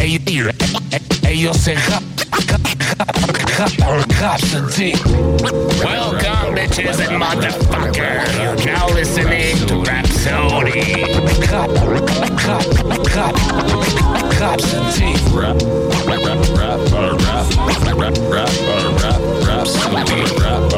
Ellos, ellos se Constantine. Welcome, bitches and motherfuckers. You're now listening to Rhapsody. Constantine. Rap, rap, rap, rap, rap, rap, rap, rap, Rhapsody. Rap,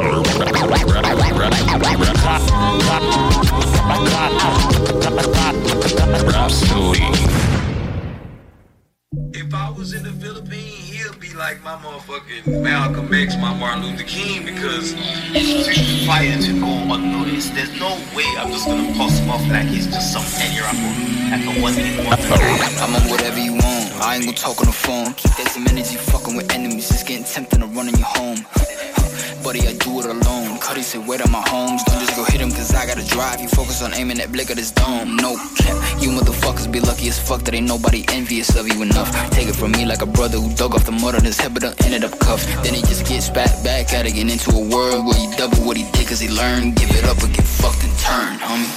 If I was in the Philippines, he'll be like my motherfucking Malcolm X, my Martin Luther King, because He's fighting to go unnoticed. There's no way I'm just gonna post him off like he's just some like a one in one. I'm on whatever you want. I ain't gonna talk on the phone. Keep that some energy fucking with enemies. It's getting tempting to run in your home. Buddy, I do it alone. Cuddy said, wait on my homes. Don't just go hit him, cause I gotta drive. You focus on aiming that blick of this dome. No cap. You motherfuckers be lucky as fuck that ain't nobody envious of you enough. Take it from me like a brother who dug off the mud on his head, but ended up cuffed. Then he just gets back, back at it, get into a world where he double what he did, cause he learned. Give it up or get fucked and turn, homie.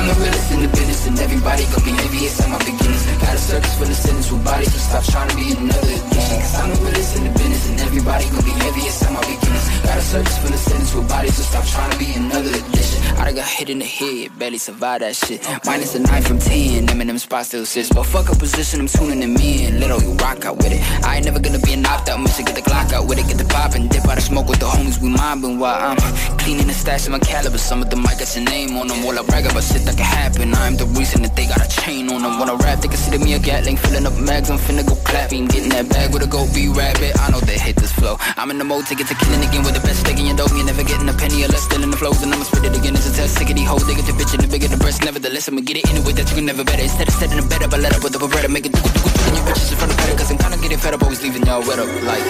I'm the realest in the business, and everybody gon' be envious at my beginnings. Got a circus full of sinners with bodies, so stop trying to be another addiction. Cause I'm the realest in the business, and everybody gon' be envious at my beginnings. Got a circus full of sinners with bodies, so stop trying to be another addition. I done got hit in the head, barely survived that shit. Minus a 9 from 10, them and them spots still sits. But fuck a position, I'm tuning them in. Little, you rock out with it. I ain't never gonna be an opt out, mission, get the Glock out with it, get the pop and dip out the smoke with the homies we mobbing while I'm cleaning the stash of my caliber. Some of them might got your name on them. While I brag about shit that can happen, I'm the reason that they got a chain on them. When I rap, they consider me a gatling, filling up mags, I'm finna go clapping. Getting that bag with a go be rabbit. I know they hate this flow. I'm in the mode to get to killing again with the best steak in your dough. You never getting a penny or less, still in the flows, and I'ma spit it again. It's a test, sick of these hoes. They get the bitch and the bigger the breast. Nevertheless, I'ma get it anyway that you can never better. Instead of setting a bed up, I let up with the beretta, make it do do do your bitches in front of better, cause I'm kinda getting fed up, always leaving y'all wet up. Like,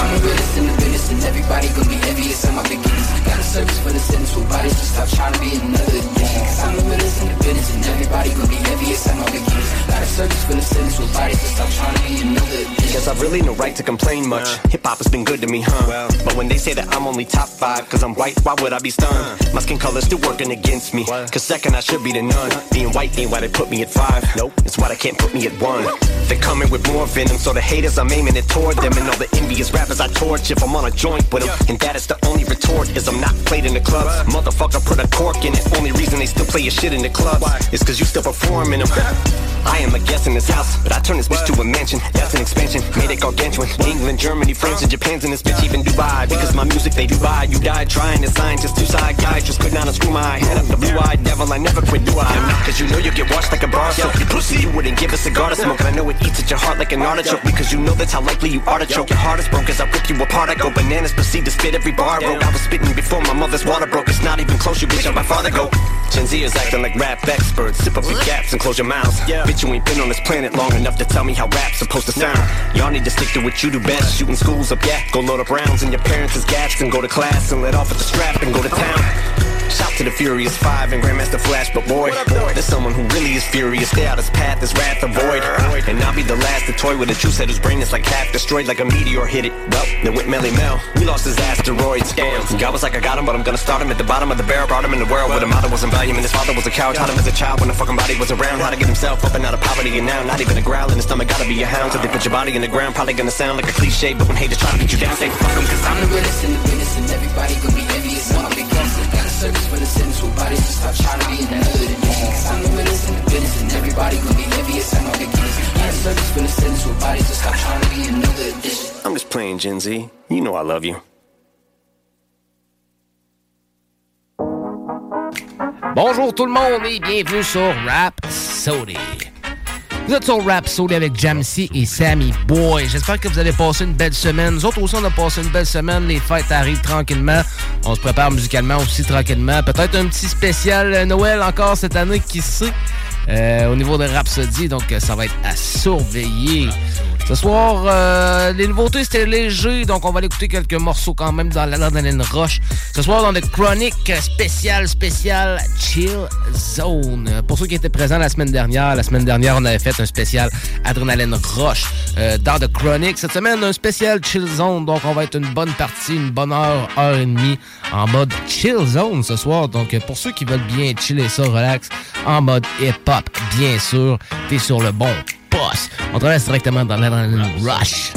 I'm the realest in the business, and everybody gon' be envious of my beginnings. Got a service for the with bodies, just stop trying to be another addiction. Cause I'm the realest in the business, and everybody gon' be envious of my beginnings. Got a service for the sentence with bodies, just stop trying to be another addiction. Guess I've really no right to complain much. Hip hop has been good to me, huh? But when they say that I'm only top five, cause I'm white, why would I be stunned? My skin color's still working against me. Cause second, I should be the none. Being white ain't why they put me at five. Nope, it's why they can't put me at one. They're coming with more venom, so the haters, I'm aiming it toward them. And all the envious rappers I torch if I'm on a joint with them. And that is the only retort, is I'm not played in the clubs. Motherfucker put a cork in it. Only reason they still play your shit in the clubs is cause you still perform in them. I am a guest in this house, but I turn this bitch to a mansion. That's an expansion, made it gargantuan. England, Germany, France, and Japan's in this bitch, even Dubai. Because my music they do buy. You died trying to sign just two side guys. Just could not unscrew my head up. The blue eyed devil, I never quit, do I? Cause you know you get washed like a bar soap. You pussy, you wouldn't give a cigar to smoke. I know it eats at your heart like an artichoke. Because you know that's how likely you are to choke. Your heart is broke as I rip you apart. I go bananas, proceed to spit every bar I wrote. I was spitting before my mother's water broke. It's not even close, you bitch, how my father go. Gen Z is acting like rap experts. Sip up your gaps and close your mouths. Bitch, you ain't been on this planet long enough to tell me how rap's supposed to sound. Y'all need to stick to what you do best. Shooting schools up, yeah. Go load up rounds in your parents' gats and go to class and let off at the strap and go to town. Shout to the Furious Five and Grandmaster Flash, but boy, there's someone who really is furious. Stay out his path, his wrath avoid. And I'll be the last to toy with a juice head whose brain is like half destroyed, like a meteor hit it. Well, then went Melle Mel. We lost his asteroids. Damn. God was like, I got him, but I'm gonna start him at the bottom of the barrel. Brought him in the world where the mother wasn't value, and his father was a cow. Taught him as a child when the fucking body was around. How to get himself up and out of poverty, and now not even a growl in his stomach. Gotta be a hound. So they put your body in the ground. Probably gonna sound like a cliche, but when haters try to get you down, say fuck cause I'm I'm the realest in the business, and everybody gon' be envious of my beginnings. sentence with bodies to stop trying to be in the hood and Cause I'm the realest in the business and everybody gonna be envious at my beginnings. Yeah, service for the sentence with bodies to stop trying to be another addition. I'm just playing Gen Z. You know I love you. Bonjour tout le monde et bienvenue sur Rapsodie. Vous êtes sur Rap Sody avec Jamsey et Sammy Boy. J'espère que vous allez passer une belle semaine. Nous autres aussi, on a passé une belle semaine. Les fêtes arrivent tranquillement. On se prépare musicalement aussi tranquillement. Peut-être un petit spécial Noël encore cette année, qui sait, euh, au niveau de Rhapsody. Donc, ça va être à surveiller. Ce soir, euh, les nouveautés, c'était léger, donc on va aller écouter quelques morceaux quand même dans l'adrénaline roche. Ce soir, dans le Chronic spécial, spécial Chill Zone. Pour ceux qui étaient présents la semaine dernière, la semaine dernière, on avait fait un spécial Adrénaline Roche euh, dans The Chronic. Cette semaine, un spécial Chill Zone, donc on va être une bonne partie, une bonne heure, heure et demie en mode Chill Zone ce soir. Donc pour ceux qui veulent bien chiller ça, relax, en mode hip-hop, bien sûr, t'es sur le bon boss. On traverse directement dans l'adrenaline rush.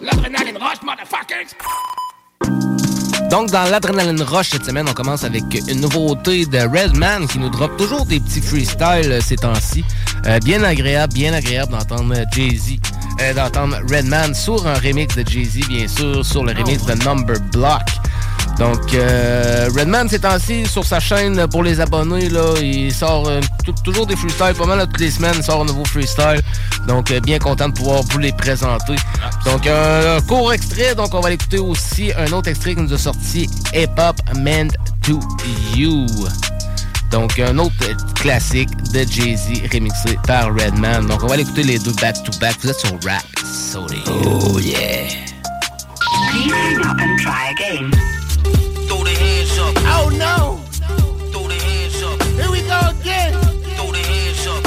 L'adrénaline rush, motherfuckers! Donc, dans l'Adrénaline Rush cette semaine, on commence avec une nouveauté de Redman qui nous drop toujours des petits freestyles euh, ces temps-ci. Euh, bien agréable, bien agréable d'entendre Jay-Z, euh, d'entendre Redman sur un remix de Jay-Z, bien sûr, sur le remix de Number Block. Donc, euh, Redman, ces temps-ci, sur sa chaîne pour les abonnés, là, il sort euh, toujours des freestyles. Pas mal toutes les semaines, il sort un nouveau freestyle. Donc, euh, bien content de pouvoir vous les présenter. Donc, un court extrait. Donc, on va l'écouter aussi. Un autre extrait qui nous a sorti Hip Hop Meant to You. Donc, un autre classique de Jay-Z remixé par Redman. Donc, on va l'écouter les deux back-to-back. Vous êtes sur Rap Sody. Oh, yeah. Please hang up and try again. Throw the hands up. Oh no! Throw the hands up. Here we go again. Throw the hands up.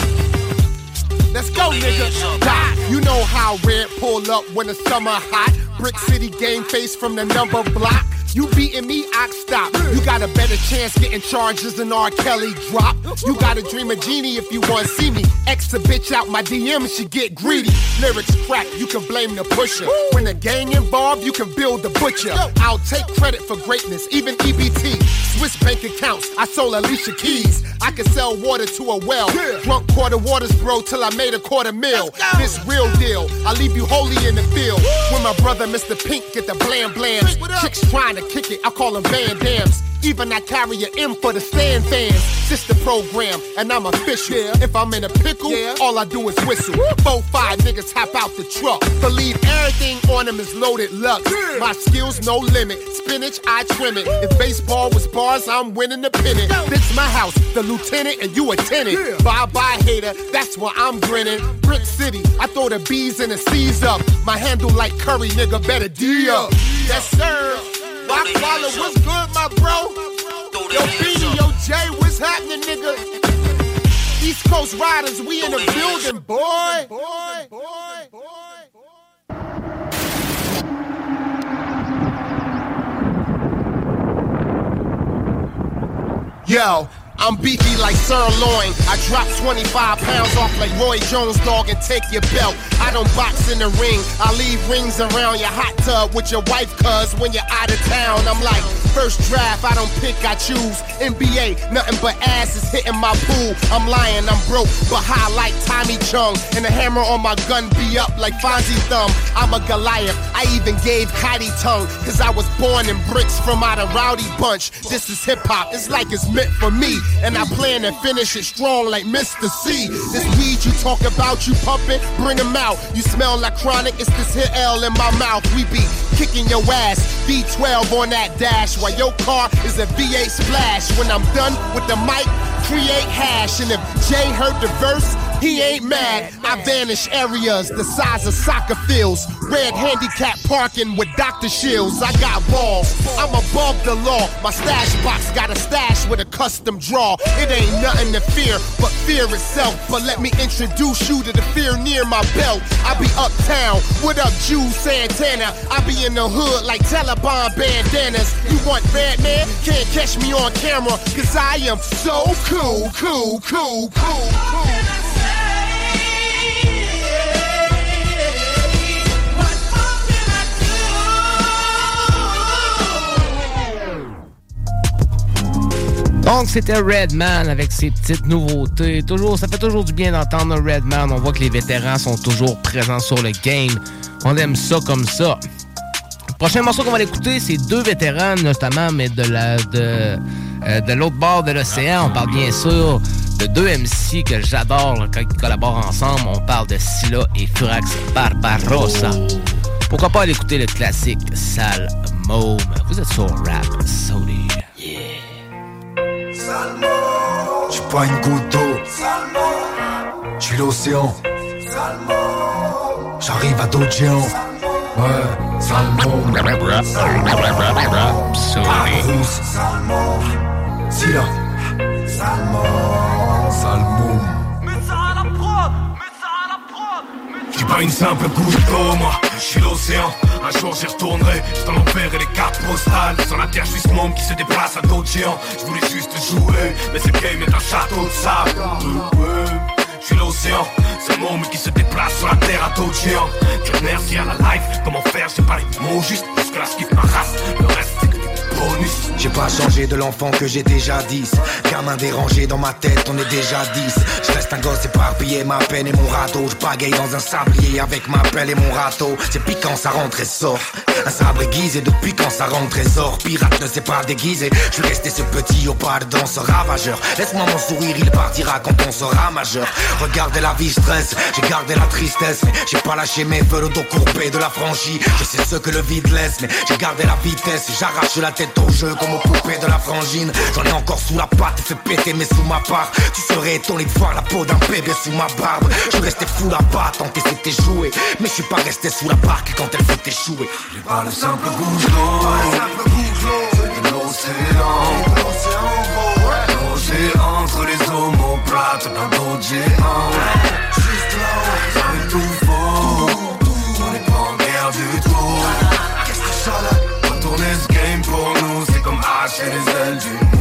Let's go, nigga. Die. You know how red pull up when the summer hot. Brick City game face from the number block. You beating me, I stop. You got a better chance getting charges than R. Kelly drop. You gotta dream a genie if you wanna see me. X a bitch out my DM, she get greedy. Lyrics crack, you can blame the pusher. When the gang involved, you can build the butcher. I'll take credit for greatness, even EBT. Swiss bank accounts, I sold Alicia Keys. I can sell water to a well. Drunk quarter waters, bro, till I made a quarter mil. This real deal, I leave you holy in the field. When my brother Mr. Pink get the blam blams. Chicks trying to kick it, I call them Van Dammes. Even I carry an M for the stand fans. The program, and I'm official. If I'm in a pickle, yeah. all I do is whistle. Four, five niggas hop out the truck. Believe everything on them is loaded luck. My skills, no limit. Spinach, I trim it. If baseball was bars, I'm winning the pennant. This my house, the lieutenant, and you a tenant. Bye bye, hater, that's why I'm grinning. Brick City, I throw the B's and the C's up. My handle like Curry, nigga, better D up. Yes, sir. Rock Waller, what's good, my bro? Yo, Beanie, yo, Jay, what's happening, nigga? East Coast Riders, we in the building, boy. Boy, boy, boy. Yo, I'm beefy like sirloin. I drop 25 pounds off like Roy Jones, dog, and take your belt. I don't box in the ring. I leave rings around your hot tub with your wife, cuz when you're out of town. I'm like, first draft, I don't pick, I choose. NBA, nothing but ass is hitting my pool. I'm lying, I'm broke, but high like Tommy Chong. And the hammer on my gun be up like Fonzie Thumb. I'm a Goliath. I even gave Cotty tongue, cause I was born in bricks from out of rowdy bunch. This is hip hop, it's like it's meant for me. And I plan to finish it strong like Mr. C. This weed you talk about, you pumping, bring 'em out. You smell like chronic, it's this here L in my mouth. We be kicking your ass, V12 on that dash, while your car is a V8 splash. When I'm done with the mic, create hash. And if Jay heard the verse, he ain't mad. I vanish areas the size of soccer fields. Red handicap parking with Dr. Shields. I got balls. I'm above the law. My stash box got a stash with a custom draw. It ain't nothing to fear but fear itself. But let me introduce you to the fear near my belt. I be uptown. What up, Juelz Santana? I be in the hood like Taliban bandanas. You want Batman? Can't catch me on camera. Cause I am so cool, cool, cool, cool, cool. Donc, c'était Redman avec ses petites nouveautés. Toujours, ça fait toujours du bien d'entendre Redman. On voit que les vétérans sont toujours présents sur le game. On aime ça comme ça. Le prochain morceau qu'on va écouter, c'est deux vétérans, notamment, mais de la de, euh, l'autre bord de l'océan. On parle bien sûr de deux MC que j'adore quand ils collaborent ensemble. On parle de Scylla et Furax Barbarossa. Pourquoi pas aller écouter le classique Sal Mome. Vous êtes sur Rap Sody. J'suis pas une goutte d'eau. J'suis l'océan. J'arrive à d'autres géants. Ouais, Salmon. Rousse. Silla. Salmon. J'suis pas une simple d'eau, moi, j'suis l'océan. Un jour j'y retournerai, j't'en enverrai les cartes postales. Sur la terre, j'suis ce monde qui se déplace à d'autres géants. J'voulais juste jouer, mais ce game est un château de sable. Je suis l'océan, c'est le monde qui se déplace sur la terre à d'autres géants. Dieu merci à la life, comment faire, j'ai pas les mots juste, jusque là ce qui ma race, le reste c'est J'ai pas changé de l'enfant que j'étais jadis Gamin dérangé dans ma tête, on est déjà 10 Je reste un gosse éparpillé, ma peine et mon râteau. Je dans un sablier avec ma pelle et mon râteau. C'est piquant, ça rentre et sort. Un sabre aiguisé depuis quand ça rentre et sort. Pirate ne s'est pas déguisé. Je suis resté ce petit au pas dans ce ravageur. Laisse-moi mon sourire, il partira quand on sera majeur. Regardez la vie stress, j'ai gardé la tristesse j'ai pas lâché mes feux, le dos courbé de la franchie Je sais ce que le vide laisse, mais j'ai gardé la vitesse. J'arrache la tête au jeu comme aux poupées de la frangine. J'en ai encore sous la patte, fait péter mais sous ma part Tu serais étonné de voir la peau d'un bébé sous ma barbe. Je suis resté fou là-bas, tant que c'était joué Mais je suis pas resté sous la barque quand elle fait échouer J'ai pas le simple goût de l'océan. Logé entre les omoplates d'un autre géant. Ça fait tout faux. On n'est pas en guerre du tout. Qu'est-ce que ça tourner ce game pour nous, c'est comme H et les LG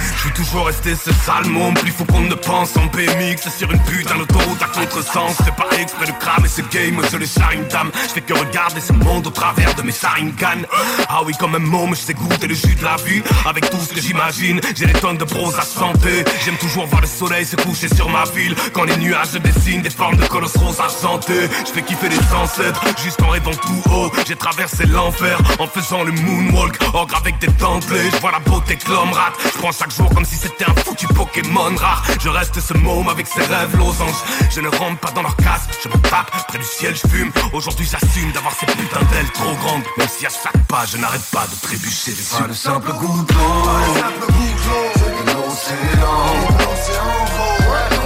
je suis toujours resté ce sale monde, plus faut qu'on ne pense en BMX sur une putain d'autoroute à contresens. C'est pas exprès de cramer ce game, je le charine dame. Je fais que regarder ce monde au travers de mes saringanes. Ah oui, comme un môme, je sais goûter le jus de la vie. Avec tout ce que j'imagine, j'ai des tonnes de pros à santé. J'aime toujours voir le soleil se coucher sur ma ville. Quand les nuages dessinent des formes de colosses roses argentés. Je fais kiffer les ancêtres, juste en rêvant tout haut. J'ai traversé l'enfer en faisant le moonwalk. Ogre avec des dentelés, je vois la beauté que l'homme rate. Je prends chaque jour comme si c'était un foutu Pokémon rare. Je reste ce môme avec ses rêves losanges. Je ne rentre pas dans leur casse, je me tape près du ciel, je fume. Aujourd'hui j'assume d'avoir ces putains d'ailes trop grandes. Même si à chaque pas je n'arrête pas de trébucher dessus. Pas le simple goût d'eau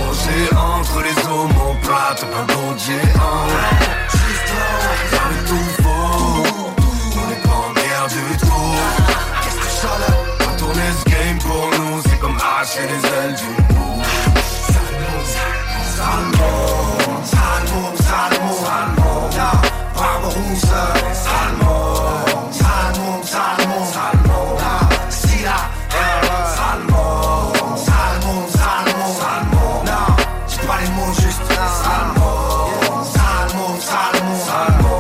l'océan entre les omoplates d'un autre géant Ça fait tout faux On n'est pas en du tout Qu'est-ce que ça shit is LG. Salmo, Salmo, Salmo, Salmo, da Bravo Husa, Salmo, Salmo, Salmo, Salmo, da Sira, Salmo, Salmo, Salmo, Salmo, da Je parle les mots juste, Salmo, Salmo, Salmo, Salmo.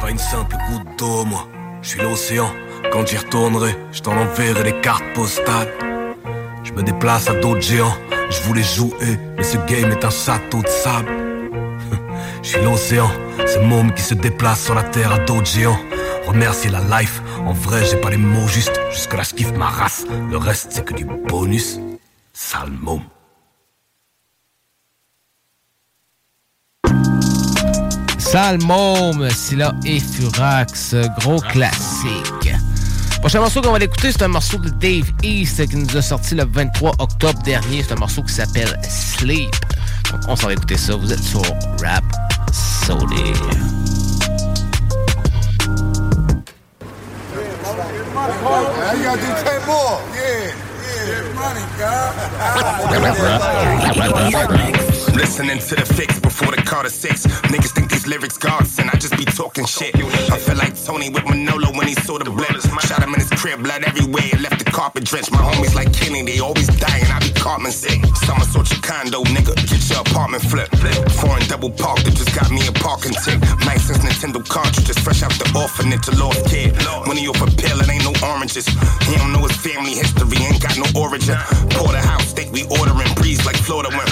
Pas une simple goutte d'eau, moi, je suis l'océan. Quand j'y retournerai, je t'en enverrai les cartes postales. Je me déplace à d'autres géants. Je voulais jouer, mais ce game est un château de sable. Je suis l'océan, ce môme qui se déplace sur la terre à d'autres géants. Remercier la life, en vrai j'ai pas les mots justes. Jusque là je kiffe ma race, le reste c'est que du bonus. Sale môme. Salmôme, Scylla et Furax, gros classique. Prochain morceau qu'on va écouter, c'est un morceau de Dave East qui nous a sorti le 23 octobre dernier. C'est un morceau qui s'appelle Sleep. Donc on s'en va écouter ça. Vous êtes sur Rap gotta do 10 more. Yeah, yeah. Get money, God. listening to the fix before the Carter Six. Niggas think these lyrics gods, and I just be talking shit. I feel like Tony with Manolo when he saw the blip. Shot him in his crib, blood everywhere, left the carpet drenched. My homies like Kenny, they always dying. I be Cartman sick. Summer sort your condo, nigga. Get your apartment flip. Foreign double park that just got me a parking tick. Nice since Nintendo cartridges, fresh out the orphanage, a lost kid. Money off a pill, it ain't no oranges. He don't know his family history, ain't got no origin. Porterhouse steak, we ordering breeze like Florida when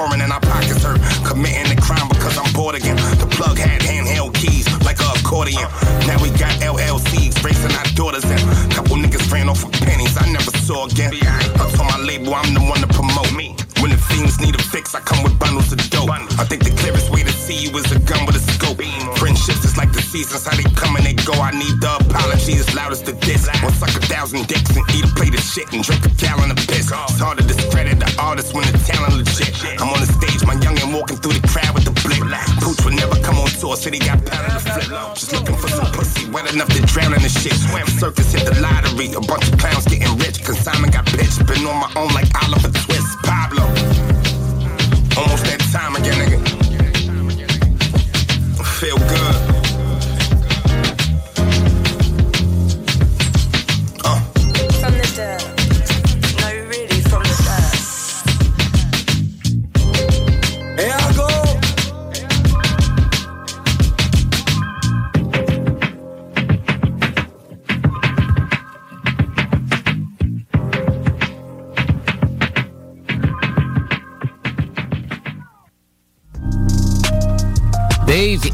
No in our pockets hurt. Committing the crime because I'm bored again. The plug had handheld keys like a accordion. Now we got LLCs racing our daughters in. Couple niggas ran off with pennies I never saw again. I told my label I'm the one to promote me. When the fiends need a fix, I come with bundles of dope. I think the clearest way to see you is a gun with a scope. Friendships is like the seasons, how they come and they go. I need the apology as loud as the diss. One suck a thousand dicks and eat a plate of shit and drink a gallon of piss. It's hard to discredit the artist when the said he got pounded to flip. Just looking for some pussy wet enough to drown in the shit. Swim Circus hit the lottery, a bunch of clowns getting rich. Consignment got pitched, been on my own like Oliver Twist. Pablo. Almost that time again,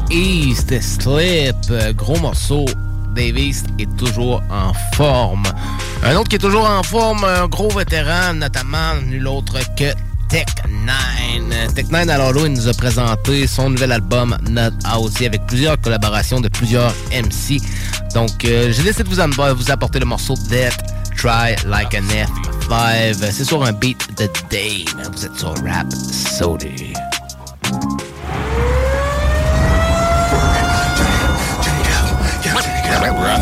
East, Slip, euh, gros morceau. Dave East est toujours en forme. Un autre qui est toujours en forme, un gros vétéran, notamment nul autre que Tech 9. Tech 9 alors là, il nous a présenté son nouvel album Not Out avec plusieurs collaborations de plusieurs MC. Donc, euh, j'ai décidé de vous, am- vous apporter le morceau Death Try Like an F5. C'est sur un beat de Dave. Vous êtes sur Rap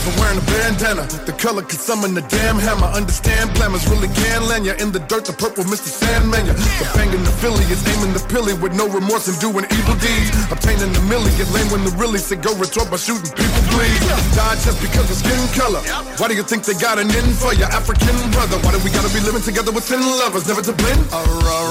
for wearing a bandana. The color can summon the damn hammer. Understand blemmers really can land ya in the dirt. The purple Mr. Sandman. ya. The banging the Philly is aiming the pilly with no remorse and doing evil deeds. Obtaining the millie. Get lame when the really say go retort by shooting people bleed. Die just because of skin color. Why do you think they got an in for your African brother? Why do we gotta be living together with ten lovers? Never to blend? Uh,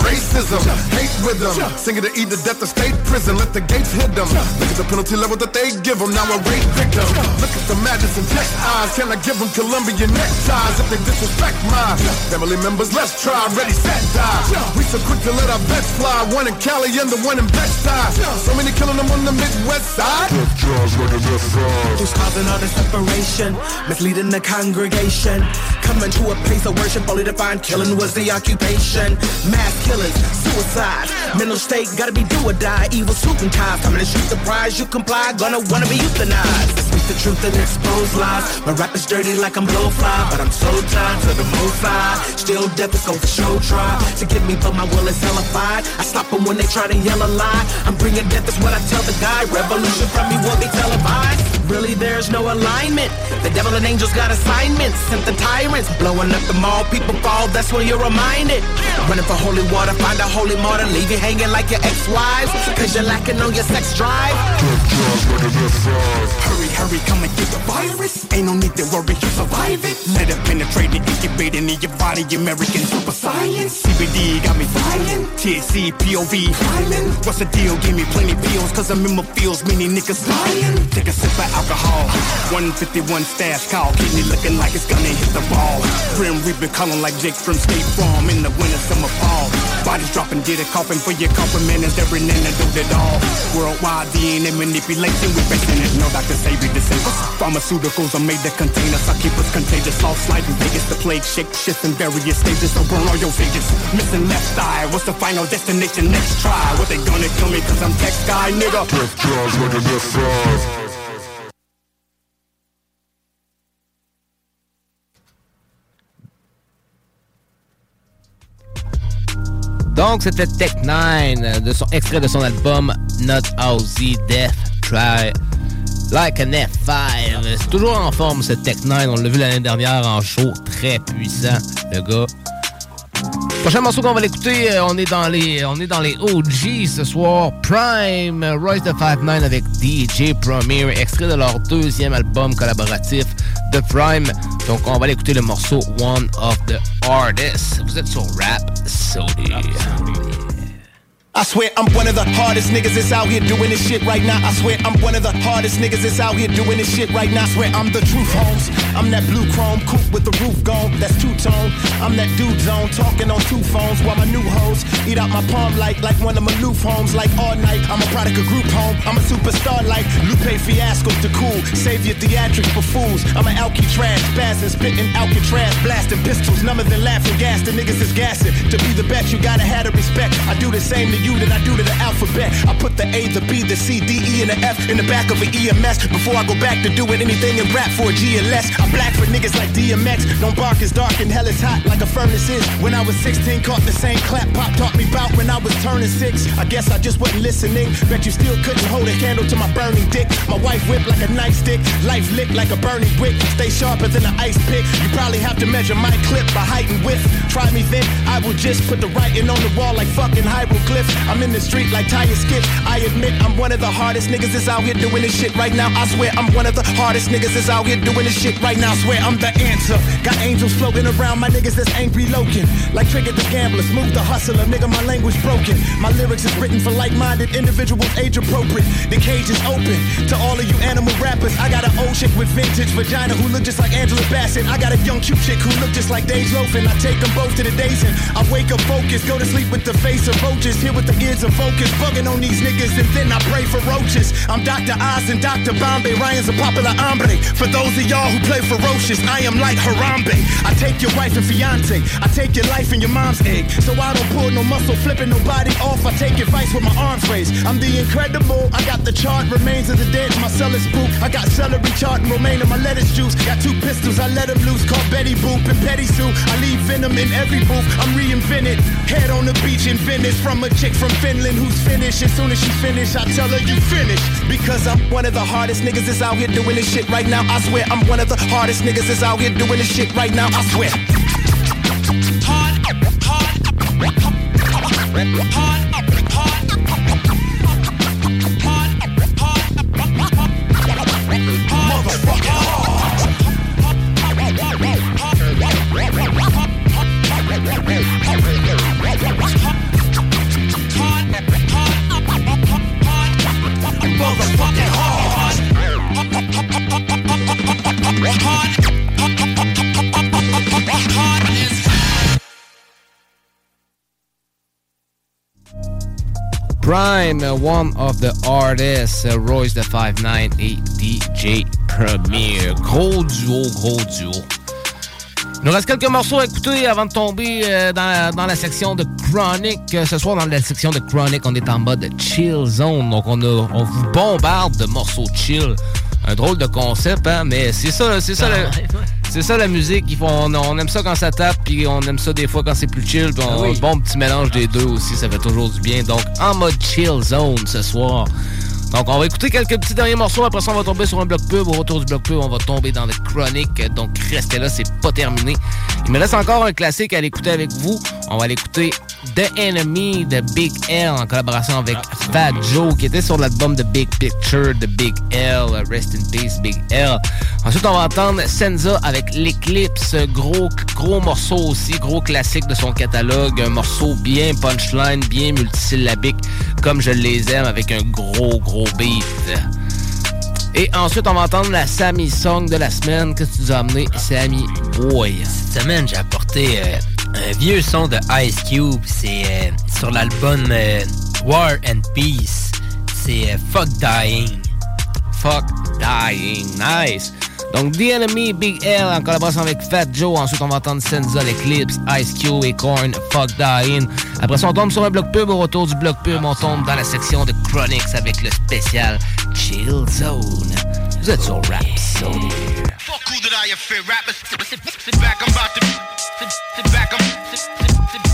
racism, hate with them. Singing to eat the death of state prison. Let the gates hit them. Look at the penalty level that they give them. Now a rape victim. Look at the madness in tech eyes. Can I give them Colombian neckties if they disrespect my family members? Let's try. Ready, set, die. We so quick to let our bets fly. One in Cali and the one in Bed-Stuy. So many killing them on the Midwest side. Who's causing all the separation, misleading the congregation. Coming to a place of worship only to find killing was the occupation. Mass killings, suicide, mental state gotta be do or die. Evil suit and ties coming to shoot the prize. You comply, gonna wanna be euthanized. Speak the truth and expose lies. My rap is dirty like I'm blowfly, but I'm so tied to the profile. Still death is over show try to get me, but my will is hellified. I stop them when they try to yell a lie. I'm bringing death, is what I tell the guy. Revolution from me will be televised. Really, there's no alignment. The devil and angels got assignments. Sent the tyrants, blowing up the mall. People fall, that's when you're reminded. Running for holy water, find a holy martyr. Leave you hanging like your ex-wives. Cause you're lacking on your sex drive. Hurry, hurry, come and get the virus. Ain't no need to worry, you survive it. Let it penetrate and incubate in your body. American super science. CBD got me flying. THC, POV, climbing. What's the deal? Give me plenty pills, cause I'm in my fields, meaning niggas lying. Take a sip of alcohol. 151 stash call, me looking like it's gonna hit the ball. Grim Reaper calling like Jake from State Farm in the winter, summer, fall. Bodies dropping, get it coughing for your compliment is every nana do it all. Worldwide DNA manipulation, we're facing it. No doctor say we disabled. Pharmaceuticals are made to contain us. I keep us contagious. Life in Vegas, the plague shake shifts in various stages. So burn all your stages. Missing left eye. What's the final destination? Next try. What they gonna kill me? Cause I'm tech guy, nigga. Death drives like a death drive. Donc, c'était Tech 9, de son, extrait de son album Not Aussie Death Try Like an F5. C'est toujours en forme, ce Tech 9. On l'a vu l'année dernière en show. Très puissant, le gars. Prochain morceau qu'on va l'écouter, euh, on est dans les on est dans les OG ce soir. Prime, Royce the 5-9 avec DJ Premier, extrait de leur deuxième album collaboratif The Prime. Donc on va l'écouter le morceau One of the Artists. Vous êtes sur Rap Sody. I swear I'm one of the hardest niggas that's out here doing this shit right now. I swear I'm one of the hardest niggas that's out here doing this shit right now. I swear I'm the truth, Holmes. I'm that blue chrome coupe with the roof gone. That's two tone. I'm that dude zone talking on two phones while my new hoes eat out my palm like like one of my Maloof homes. Like all night, I'm a product of group home. I'm a superstar like Lupe Fiasco to cool. Savior theatrics for fools. I'm an alky trash, spazzing, spitting Alcatraz, blasting pistols. Of the laughing gas. The niggas is gassing. To be the best, you gotta have the respect. I do the same to you that I do to the alphabet. I put the A, the B, the C, D, E, and the F in the back of an EMS before I go back to doing anything in rap for a GLS. I'm black for niggas like DMX. Don't bark it's dark and hell is hot like a furnace is. When I was 16, caught the same clap pop taught me about when I was turning six. I guess I just wasn't listening. Bet you still couldn't hold a candle to my burning dick. My wife whipped like a nightstick. Life lit like a burning brick. Stay sharper than an ice pick. You probably have to measure my clip by height and width. Try me then, I will just put the writing on the wall like fucking hieroglyphs. I'm in the street like tire skits. I admit I'm one of the hardest niggas that's out here doing this shit right now. I swear I'm one of the hardest niggas that's out here doing this shit right now. I swear I'm the answer. Got angels floating around my niggas that's angry loking. Like Trigger the Gambler, smooth the hustler, nigga, my language broken. My lyrics is written for like-minded individuals, age appropriate. The cage is open to all of you animal rappers. I got an old chick with vintage vagina who look just like Angela Bassett. I got a young cute chick who look just like Dave Loafin. I take them both to the days and I wake up focused, go to sleep with the face of roaches, here with the ears of focus, bugging on these niggas, and then I pray for roaches. I'm Dr. Oz and Dr. Bombay. Ryan's a popular hombre. For those of y'all who play ferocious, I am like Harambe. I take your wife and fiance. I take your life and your mom's egg. So I don't pull no muscle, flipping nobody off. I take advice with my arms raised. I'm the incredible. I got the chart, remains of the dead. My cell is. I got celery chart and romaine in my lettuce juice. Got two pistols, I let them loose. Called Betty Boop and Petty Sue. I leave venom in every booth. I'm reinvented. Head on the beach in Venice from a chick from Finland who's finished. As soon as she finish, I tell her you finished. Because I'm one of the hardest niggas that's out here doing this shit right now. I swear I'm one of the hardest niggas that's out here doing this shit right now. I swear. Prime, one of the artists, uh, Royce the 5'9 et DJ Premier. Gros duo, gros duo. Il nous reste quelques morceaux à écouter avant de tomber euh, dans, la, dans la section de Chronic. Euh, Ce soir, dans la section de Chronic, on est en mode chill zone. Donc, on, a, on vous bombarde de morceaux chill. Un drôle de concept, hein? Mais c'est ça, c'est ça, Ah, le-. C'est ça la musique. On, on aime ça quand ça tape, puis on aime ça des fois quand c'est plus chill. Puis on, Ah oui. bon petit mélange des deux aussi, ça fait toujours du bien. Donc, en mode chill zone ce soir. Donc, on va écouter quelques petits derniers morceaux. Après ça, on va tomber sur un bloc pub. Au retour du bloc pub, on va tomber dans le chronique. Donc, restez là, c'est pas terminé. Il me reste encore un classique à l'écouter avec vous. On va l'écouter The Enemy de Big L en collaboration avec Fat Joe qui était sur l'album de Big Picture de Big L. Rest in peace, Big L. Ensuite, on va entendre Senza avec l'Eclipse. Gros, gros morceau aussi, gros classique de son catalogue. Un morceau bien punchline, bien multisyllabique, comme je les aime, avec un gros, gros beat. Et ensuite, on va entendre la Sammy Song de la semaine. Que tu nous as amené, Sammy? Boy? Cette semaine, j'ai apporté euh, un vieux son de Ice Cube. C'est euh, sur l'album euh, War and Peace. C'est Fuck Dying. Fuck Dying. Nice. Donc, The Enemy, Big L en collaboration avec Fat Joe. Ensuite, on va entendre Senza, Eclipse, Ice Cube et Korn, Fuck Dying. Après ça, on tombe sur un bloc pub. Au retour du bloc pub, on tombe dans la section de Chronics avec le spécial Chill Zone. Vous êtes sur Rap Zone. Who did I offend? Rappers, sit back, I'm about to. Sit, back, I'm. Sit, sit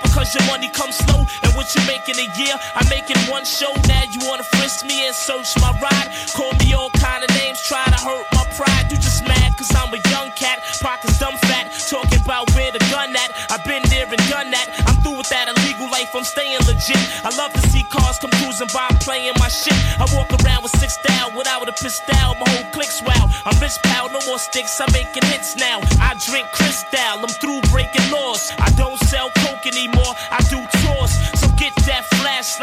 you because your money comes slow, and what you make in a year, I'm making one show. Now you wanna frisk me and search my ride? Call me all kind of names, try to hurt my pride. You just mad cause I'm a young cat, pockets dumb fat, talking about where the gun at. I've been there and done that. I'm through with that illegal life, I'm staying legit. I love to see cars come cruising by, playing my shit. I walk around with six style without a pistol, my whole clique's wow. I'm rich pal, no more sticks, I'm making hits now. I drink crystal,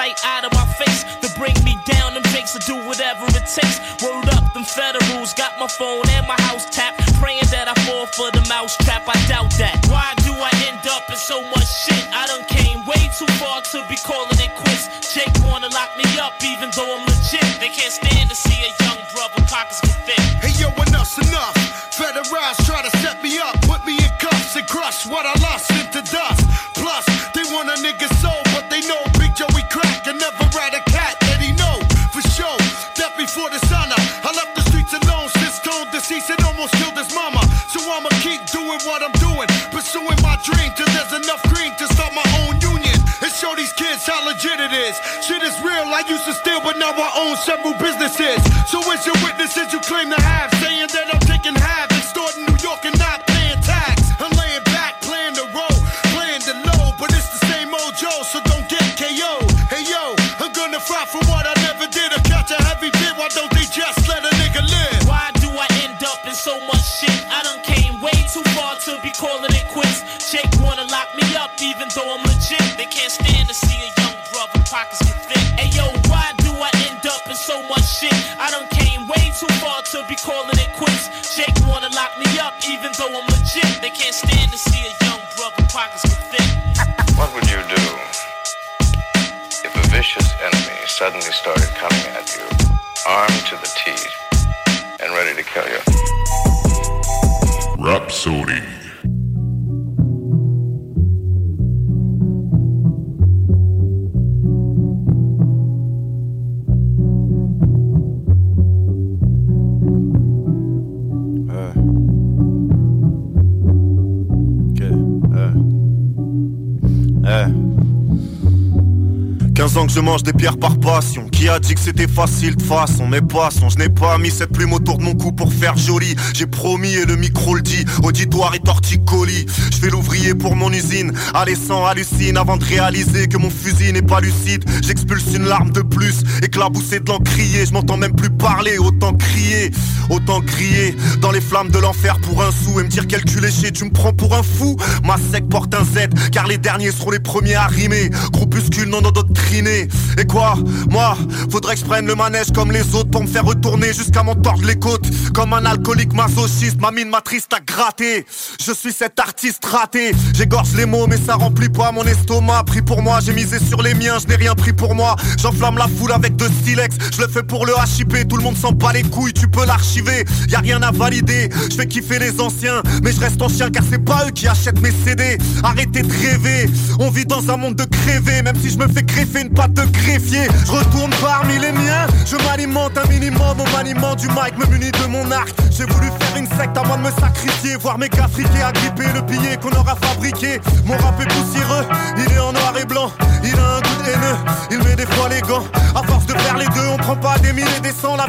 flashlight out of my face to bring me down. Them jakes will do whatever it takes. Word up, them federals got my phone and my house tapped. Praying that I fall for the mouse trap, I I used to steal, but now I own several businesses. So where's your witnesses you claim to have, des pierres par passion. Qui a dit que c'était facile de façon? Mais passons, je n'ai pas mis cette plume autour de mon cou pour faire joli. J'ai promis et le micro le dit Auditoire et torticolis. Je fais l'ouvrier pour mon usine Allez sans hallucine avant de réaliser que mon fusil n'est pas lucide. J'expulse une larme de plus Éclaboussé de l'encrier Je m'entends même plus parler Autant crier, autant crier Dans les flammes de l'enfer pour un sou Et me dire quel cul léché tu me prends pour un fou. Ma sec porte un Z Car les derniers seront les premiers à rimer. Groupuscule non endoctriné. Et quoi? Moi Faudrait que je prenne le manège comme les autres Pour me faire retourner jusqu'à m'en tordre les côtes Comme un alcoolique masochiste Ma mine matrice à gratter Je suis cet artiste raté. J'égorge les mots mais ça remplit pas mon estomac. Pris pour moi j'ai misé sur les miens Je n'ai rien pris pour moi. J'enflamme la foule avec de silex. Je le fais pour le HIP Tout le monde s'en bat les couilles Tu peux l'archiver. Y a rien à valider. Je fais kiffer les anciens Mais je reste ancien car c'est pas eux qui achètent mes CD Arrêtez de rêver. On vit dans un monde de crever Même si je me fais greffer une patte de greffier retourne parmi les miens. Je m'alimente un minimum au maniement du mic Me munit de mon J'ai voulu faire une secte avant de me sacrifier Voir mes gars friqués agripper le billet qu'on aura fabriqué Mon rap est poussiéreux Il est en noir et blanc Il a un goût haineux Il met des fois les gants À force de faire les deux On prend pas des mille et des cents La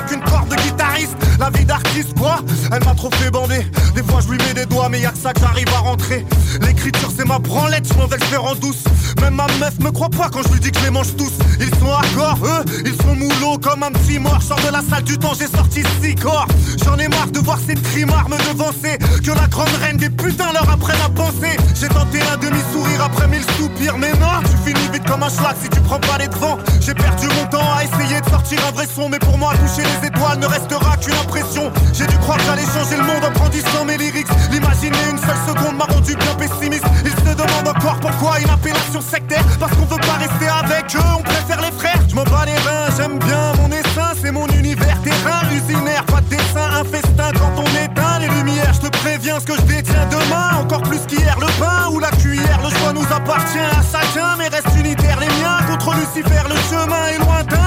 qu'une corde de guitariste. La vie d'artiste, quoi? Elle m'a trop fait bander. Des fois, je lui mets des doigts, mais y'a que ça que j'arrive à rentrer. L'écriture, c'est ma branlette, je m'en vais le faire en douce. Même ma meuf me croit pas quand je lui dis que je les mange tous. Ils sont hardcore, eux, ils sont moulots comme un petit mort. Sors de la salle du temps, j'ai sorti six corps. J'en ai marre de voir ces trimards me devancer. Que la grande reine des putains leur apprenne à penser. J'ai tenté un demi-sourire après mille soupirs, mais non, tu finis vite comme un schlag si tu prends pas les devants. J'ai perdu mon temps à essayer de sortir un vrai son, mais pour moi, toucher les étoiles ne restera qu'une impression. J'ai dû croire que j'allais changer le monde en brandissant mes lyrics. L'imaginer une seule seconde m'a rendu bien pessimiste. Ils se demandent encore pourquoi une appellation sectaire. Parce qu'on veut pas rester avec eux, on préfère les frères. Je m'en bats les reins, j'aime bien mon essaim, mon univers terrain usinaire. Pas de dessin, un festin quand on éteint les lumières. Je te préviens ce que je détiens demain, encore plus qu'hier. Le pain ou la cuillère, le choix nous appartient à chacun, mais reste unitaire les miens contre Lucifer. Le chemin est lointain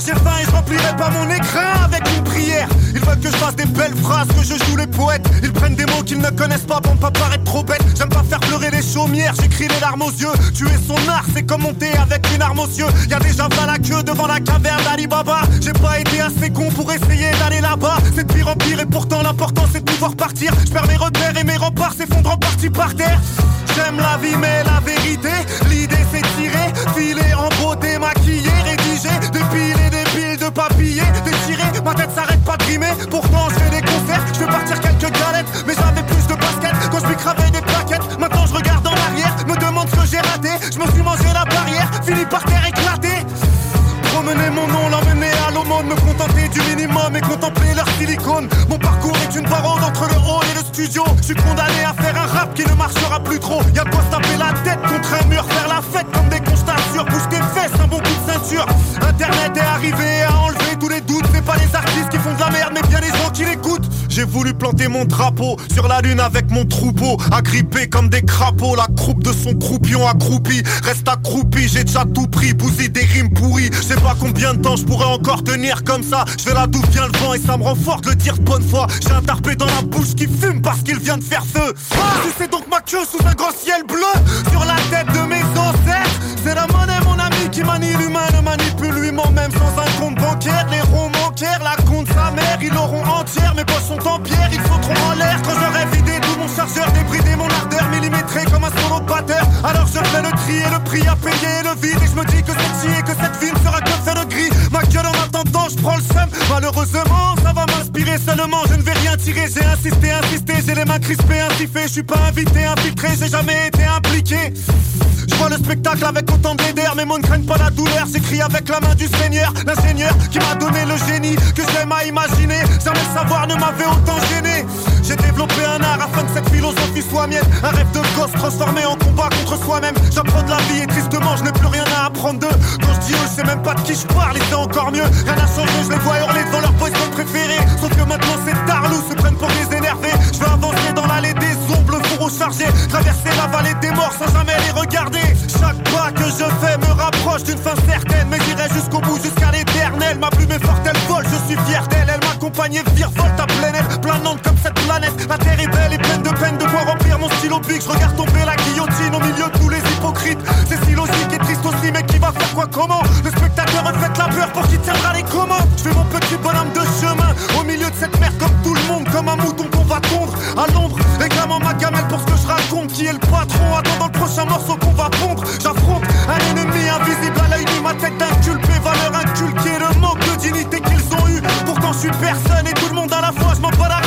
faim et je remplirai pas mon écrin avec une prière. Ils veulent que je fasse des belles phrases, que je joue les poètes. Ils prennent des mots qu'ils ne connaissent pas pour ne pas paraître trop bêtes. J'aime pas faire pleurer les chaumières, j'écris les larmes aux yeux. Tuer son art, c'est comme monter avec une arme aux yeux. Y a déjà pas la queue devant la caverne d'Ali Baba. J'ai pas été assez con pour essayer d'aller là-bas. C'est de pire en pire et pourtant l'important c'est de pouvoir partir. Je perds mes repères et mes remparts s'effondrent en partie par terre. J'aime la vie mais la vérité, l'idée c'est tirer, filer en beauté, maquiller, rédiger, dépiler ma tête s'arrête pas de rimer, pourtant je fais des concerts, je fais partir quelques galettes, mais j'avais plus de basket quand je lui cravais des plaquettes, maintenant je regarde en arrière, me demande ce que j'ai raté, je me suis mangé la barrière, fini par terre éclaté. Promener mon nom, l'emmener à l'aumône, me contenter du minimum et contempler leur silicone. Mon parcours est une barode entre le hall et le studio. Je suis condamné à faire un rap qui ne marchera plus trop. Y'a quoi se taper la tête contre un mur, faire la fête comme des sûrs. Bouge tes fesses, un bon coup de ceinture. Internet est arrivé à enlever tous les doutes. C'est pas les artistes qui font de la merde, mais bien les gens qui l'écoutent. J'ai voulu planter mon drapeau sur la lune avec mon troupeau, agrippé comme des crapauds. La croupe de son croupion accroupi reste accroupi. J'ai déjà tout pris, bousille des rimes pourries. Je sais pas combien de temps je pourrais encore tenir comme ça. Je fais la d'où vient le vent et ça me de le dire de bonne foi. J'ai un tarpé dans la bouche qui fume parce qu'il vient de faire feu. Ah, c'est donc ma queue sous un grand ciel bleu sur la tête de mes ancêtres. C'est la monnaie, qui manie l'humain, ne manipule lui-même même sans un compte bancaire. Les ronds manquèrent, la compte sa mère, ils l'auront entière. Mes poches sont en pierre, ils sauteront en l'air quand j'aurai vidé tout mon chargeur, débridé mon ardeur, millimétré comme un solo batteur. Alors je fais le tri et le prix à payer le vide. Et je me dis que c'est et que cette vie ne sera fait de gris. Ma gueule en attendant, je prends le seum. Malheureusement, ça va m'inspirer seulement. Je ne vais rien tirer, j'ai insisté, insisté, j'ai les mains crispées, ainsi fait. Je suis pas invité, infiltré, j'ai jamais été impliqué. Je vois le spectacle avec autant de mes mots ne craignent pas la douleur. J'écris avec la main du Seigneur, l'ingénieur qui m'a donné le génie que j'aime à imaginer. Jamais le savoir ne m'avait autant gêné. J'ai développé un art afin que cette philosophie soit mienne. Un rêve de gosse transformé en combat contre soi-même. J'apprends de la vie et tristement, je n'ai plus rien à apprendre d'eux. Quand je dis eux, je sais même pas de qui je parle et c'est encore mieux. Rien n'a changé, je les vois hurler devant leur poison préféré. Sauf que maintenant c'est tarlou, se prennent pour des énervés. Je vais avancer dans l'allée des ombres, le fourreau chargé. Traverser la vallée des morts sans jamais les regarder. Chaque pas que je fais me rapproche d'une fin certaine. Mais j'irai jusqu'au bout, jusqu'à l'éternel. Ma plume est forte, elle vole, je suis fier d'elle. Elle m'accompagne et virevolte à plein air. La terre est belle et pleine de peine de quoi remplir mon stylo bic. Je regarde tomber la guillotine au milieu de tous les hypocrites. C'est si logique et triste aussi, mais qui va faire quoi, comment? Le spectateur reflète la peur pour qui tiendra les commandes. Je fais mon petit bonhomme de chemin au milieu de cette mer comme tout le monde, comme un mouton qu'on va tondre à l'ombre. Réclamant ma gamelle pour ce que je raconte. Qui est le patron Attendant le prochain morceau qu'on va pondre. J'affronte un ennemi invisible à l'œil nu. Ma tête d'inculpé, valeur inculquée. Le manque de dignité qu'ils ont eu. Pourtant, je suis personne et tout le monde à la fois. Je m'en bats la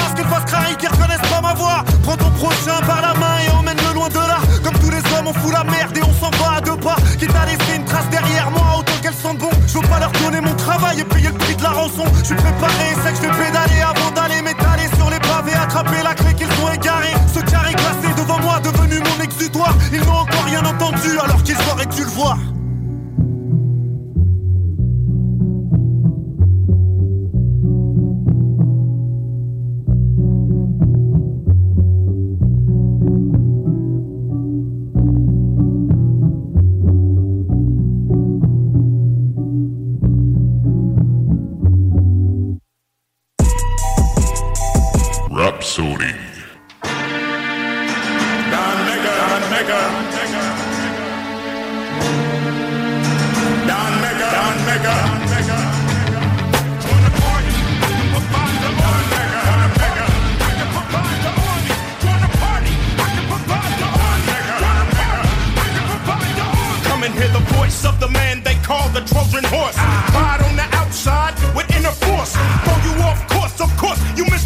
prochain par la main et emmène-le loin de là. Comme tous les hommes, on fout la merde et on s'en va à deux pas. Quitte à laisser une trace derrière moi, autant qu'elle sente bon. Je veux pas leur donner mon travail et payer le prix de la rançon. Je suis préparé, c'est que je vais pédaler avant d'aller m'étaler sur les pavés. Attraper la clé qu'ils ont égarée. Ce carré glacé devant moi, devenu mon exutoire. Ils n'ont encore rien entendu alors qu'ils auraient dû le voir. Rapsodie. Don Mega, Don Mega, Don Mega, Don Mega. Hear the voice of the man they call the Trojan horse. Ah. Ride on the outside with inner force. Throw you off course, of course, you miss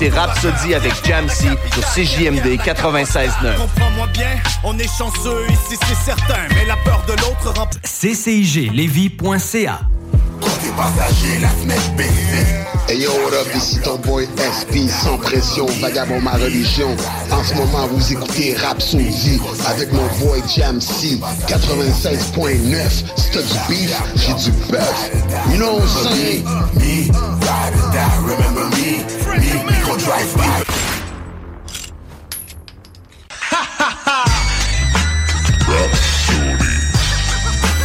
écoutez Rhapsody avec Jamsey sur CJMD 96.9. Comprends-moi bien, on est chanceux ici, c'est certain. Mais la peur de l'autre. CCIG-Lévis.ca Côté passager, la fenêtre baissée. Hey yo, what up, ici ton boy SP, sans pression, vagabond ma religion. En ce moment, vous écoutez Rhapsody avec mon boy Jamsey, 96.9. C'est du beef, j'ai du bœuf. You know what I'm saying? Me, ride or die, remember me? Me, we gon' drive by.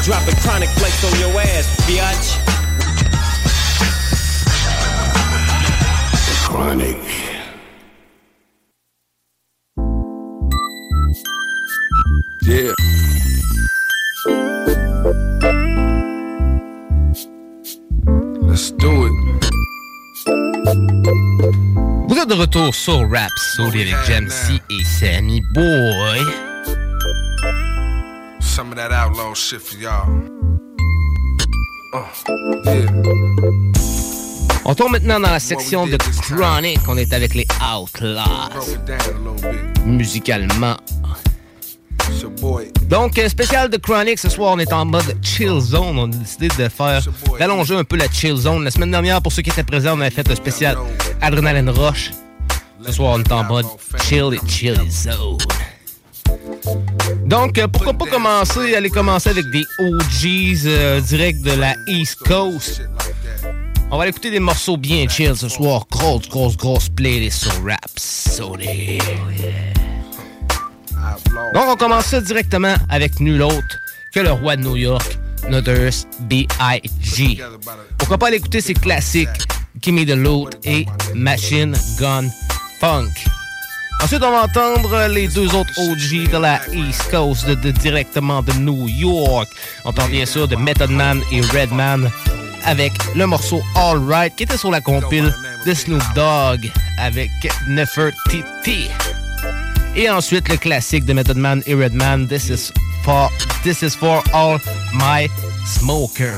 Dropping chronic flakes on your ass, biatch. Chronic. Yeah. Let's do it. Vous êtes de retour sur Rapsodie avec Jam`C et Sammy Boy. Some of that outlaw shit for y'all. Uh, yeah. On tombe maintenant dans la section de Chronic. On est avec les Outlaws. Musicalement. Donc, un spécial de Chronic, ce soir, on est en mode chill zone. On a décidé de faire, d'allonger un peu la chill zone. La semaine dernière, pour ceux qui étaient présents, on avait fait un spécial Adrenaline Rush. Ce soir, on est en mode chill et chill zone. Donc, euh, pourquoi pas commencer, aller commencer avec des OGs euh, direct de la East Coast. On va aller écouter des morceaux bien chill ce soir. Grosse, grosse, grosse playlist sur Rap Sony. Donc, on commence ça directement avec nul autre que le roi de New York, Notorious B.I.G. Pourquoi pas aller écouter ses classiques Gimme the Loot et Machine Gun Funk. Ensuite, on va entendre les deux autres OG de la East Coast, de, de- directement de New York. On parle bien sûr de Method Man et Redman avec le morceau All Right qui était sur la compile de Snoop Dogg avec Nefertiti. Et ensuite, le classique de Method Man et Redman, This is for, This is for All My Smoker.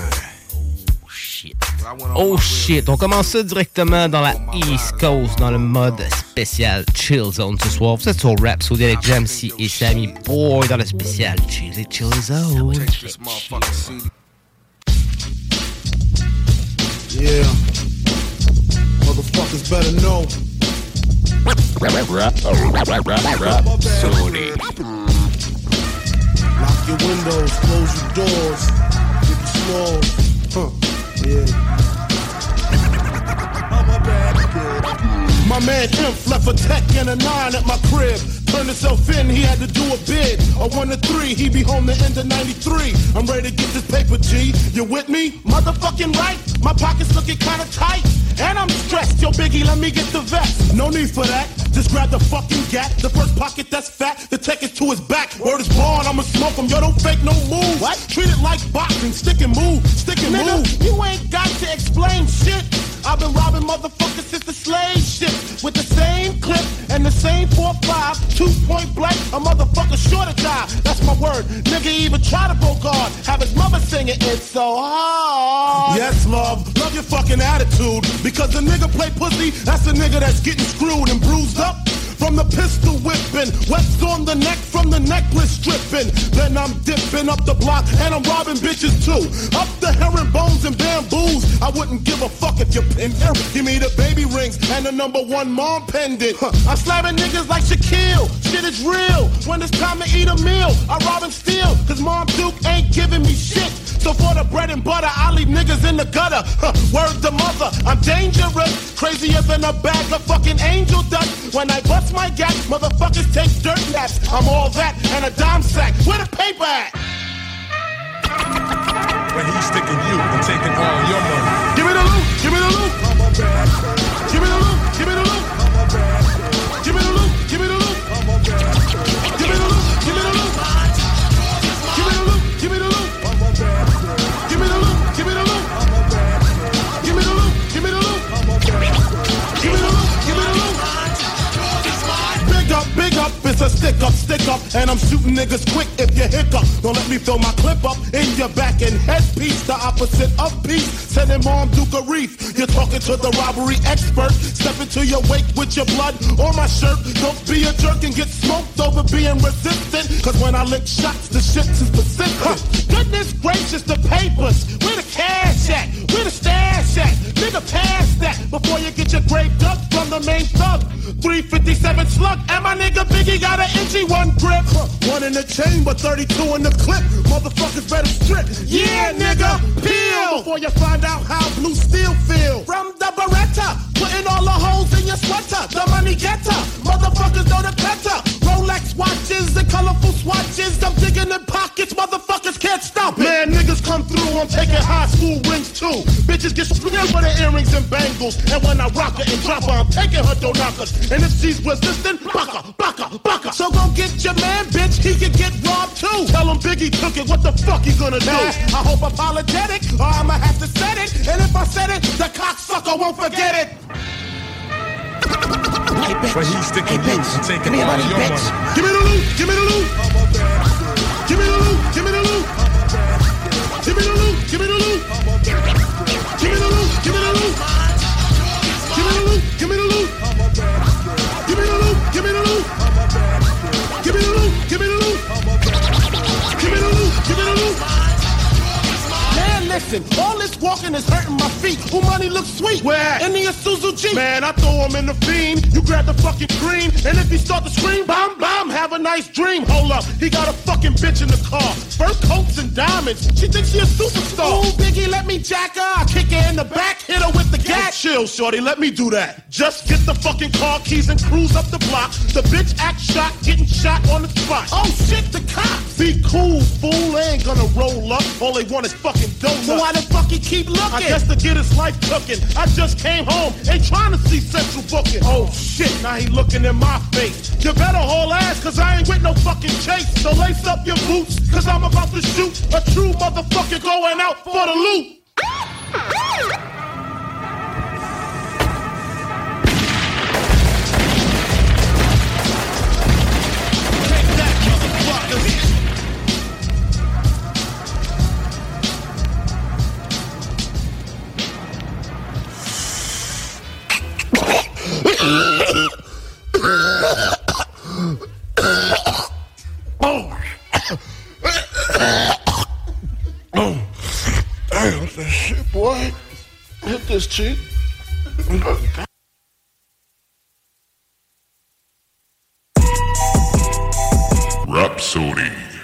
Oh shit, on commence ça directement dans la East Coast, dans le mode spécial Chill Zone ce soir. Vous êtes sur Rap Saudi avec Jamsey et Sammy Boy dans le spécial Chill Chill Zone. This motherfucking CD. Yeah. Motherfuckers better know. Rap, rap, rap, rap, rap, rap, Sony. Lock your windows, close your doors. Get the smalls. Huh. Yeah. My man Imp left a tech and a nine at my crib. Turned himself in, he had to do a bid. A one to three, he be home the end of 93. I'm ready to get this paper, G. You with me? Motherfucking right. My pockets looking kinda tight. And I'm stressed. Yo, Biggie, let me get the vest. No need for that. Just grab the fucking gat. The first pocket that's fat. The tech is to his back. Word is born, I'ma smoke him. Yo, don't fake no move. What? Treat it like boxing. Stick and move. Stick and Nigga, move. You ain't got to explain shit. I've been robbing motherfuckers since the slave ship with the same clip and the same 4-5, two point blank, a motherfucker sure to die. That's my word. Nigga even try to go guard. Have his mother singing it's so hard. Yes, love, love your fucking attitude. Because the nigga play pussy, that's the nigga that's getting screwed and bruised up. From the pistol whipping, wets on the neck from the necklace stripping. Then I'm dipping up the block and I'm robbing bitches too. Up the herringbones and bamboos. I wouldn't give a fuck if you're in pin Give me the baby rings and the number one mom pendant. Huh. I'm slamming niggas like Shaquille. Shit is real. When it's time to eat a meal, I rob and steal. Cause Mom Duke ain't giving me shit. So for the bread and butter, I leave niggas in the gutter. Huh. Word to mother, I'm dangerous. Crazier than a bag of fucking angel dust. When I bust my gap, motherfuckers take dirt naps. I'm all that and a dime sack. Where the paper at? When he's sticking you and taking all your money. Give me the loot, give me the loot. Give me the loot, it's a stick up, stick up, and I'm shooting niggas quick if you hiccup. Don't let me throw my clip up in your back and headpiece, the opposite of peace. Sending mom Duke a reef. You're talking to the robbery expert. Step into your wake with your blood or my shirt. Don't be a jerk and get smoked over being resistant. Cause when I lick shots, the shit's is specific. Huh. Goodness gracious, the papers. Where the cash at? Where the stash at? Nigga, pass that before you get your grave dug from the main thug. 357 slug, and my nigga Biggie got an inky one grip. One in the chamber, 32 in the clip. Motherfuckers better strip. Yeah, nigga, peel before you find out how blue steel feel. From the Beretta, putting all the holes in your sweater. The money getter, motherfuckers know the better. Rolex watches and colorful swatches. I'm digging in pockets, motherfuckers can't stop it. Man, niggas come through, I'm taking high school rings too. Bitches get screwed for the earrings and bangles. And when I rock her and drop her, I'm taking her door knockers. And if she's resistant, baka, baka, baka. So go get your man, bitch, he can get robbed too. Tell him Biggie took it, what the fuck he gonna do? I hope apologetic, or I'ma have to set it. And if I said it, the cocksucker won't forget it. But he's sticking loose and taking all of your money. Give me the loot, give me the loot. Give me the loot, give me the loot. Give me the loot, give me the loot. Give me the loot, give me the loot. Give me the loot, give me the loot. Give me the loot, give me the loot. Give me the loot, give me the loot. Give me the loot, give me the loot. Listen, all this walking is hurting my feet. Who money looks sweet? Where? In the Isuzu Jeep. Man, I throw him in the fiend. You grab the fucking green. And if he start to scream, bomb, bomb, have a nice dream. Hold up, he got a fucking bitch in the car. Fur coats and diamonds. She thinks she a superstar. Ooh, Biggie, let me jack her. I kick her in the back, hit her with the gat. chill, shorty, let me do that. Just get the fucking car keys and cruise up the block. The bitch act shot, getting shot on the spot. Oh shit, the cops. Be cool, fool. They ain't gonna roll up. All they want is fucking donuts. So why the fuck he keep looking? I guess to get his life cooking. I just came home, ain't trying to see central booking. Oh shit, now he looking in my face. You better haul ass, cause I ain't with no fucking chase. So lace up your boots, cause I'm about to shoot a true motherfucker going out for the loot. Damn, the shit, boy? Hit this cheek. Rapsodie.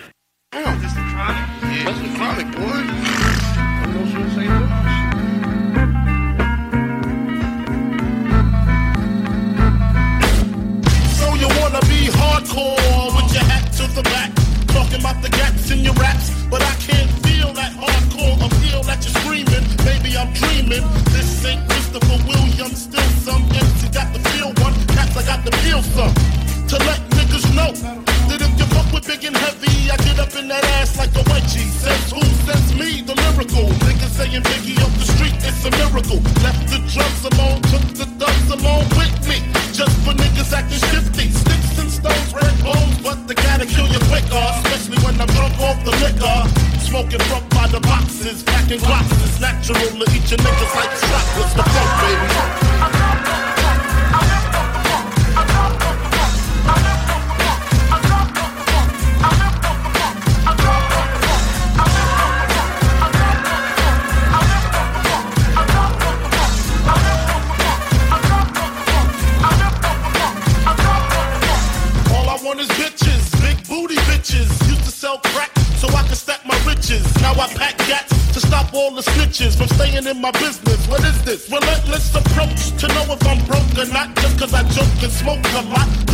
In that ass like a wedgie. Says who sends me the miracle. Niggas saying Biggie up the street, it's a miracle. Left the drugs alone, took the thugs along with me. Just for niggas acting shifty. Sticks and stones, red bones, but they gotta kill you quicker. Uh, especially when I'm drunk off the liquor. Smoking from by the boxes, packing boxes. Natural to eat your niggas like chocolates. The funk, baby. The snitches from staying in my business. What is this? Relentless approach to know if I'm broke or not. Just cause I joke and smoke a lot.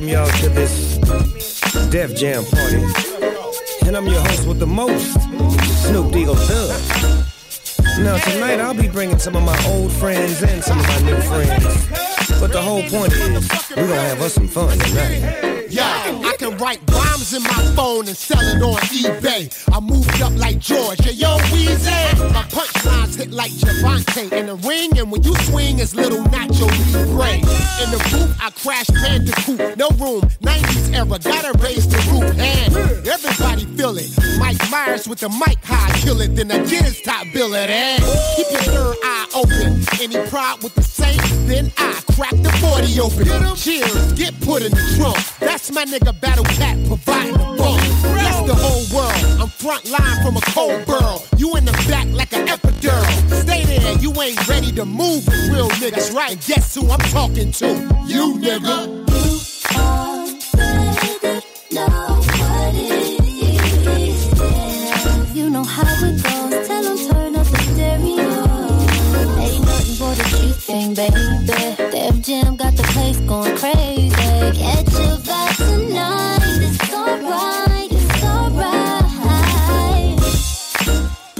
Welcome y'all to this Def Jam party. And I'm your host with the most, Snoop Eagle Thug. Now, tonight I'll be bringing some of my old friends and some of my new friends. But the whole point is, we're gonna have us some fun tonight. In my phone and sell it on eBay. I moved up like George. Yo, Weezy. My punchlines hit like Gervonta in the ring, and when you swing, it's little Nacho Libre. In the booth, I crash Bandicoot. No room, 90s era, gotta raise the roof. And everybody feel it. Mike Myers with the mic high, kill it. Then again, it's top bill it. And keep your third eye open. Any pride with the Saints, then I crack the 40 open. Cheers, get put in the trunk. That's my nigga Battle Cat providing the bump. That's the whole world. I'm front line from a cold burl. You in the back like an epidural. Stay there, you ain't ready to move real niggas, right? Guess who I'm talking to? You nigga. You know how it goes. Tell 'em turn up the stereo. Ain't nothing but a G thing, baby. Def Jam got the place going crazy. Catch your vibe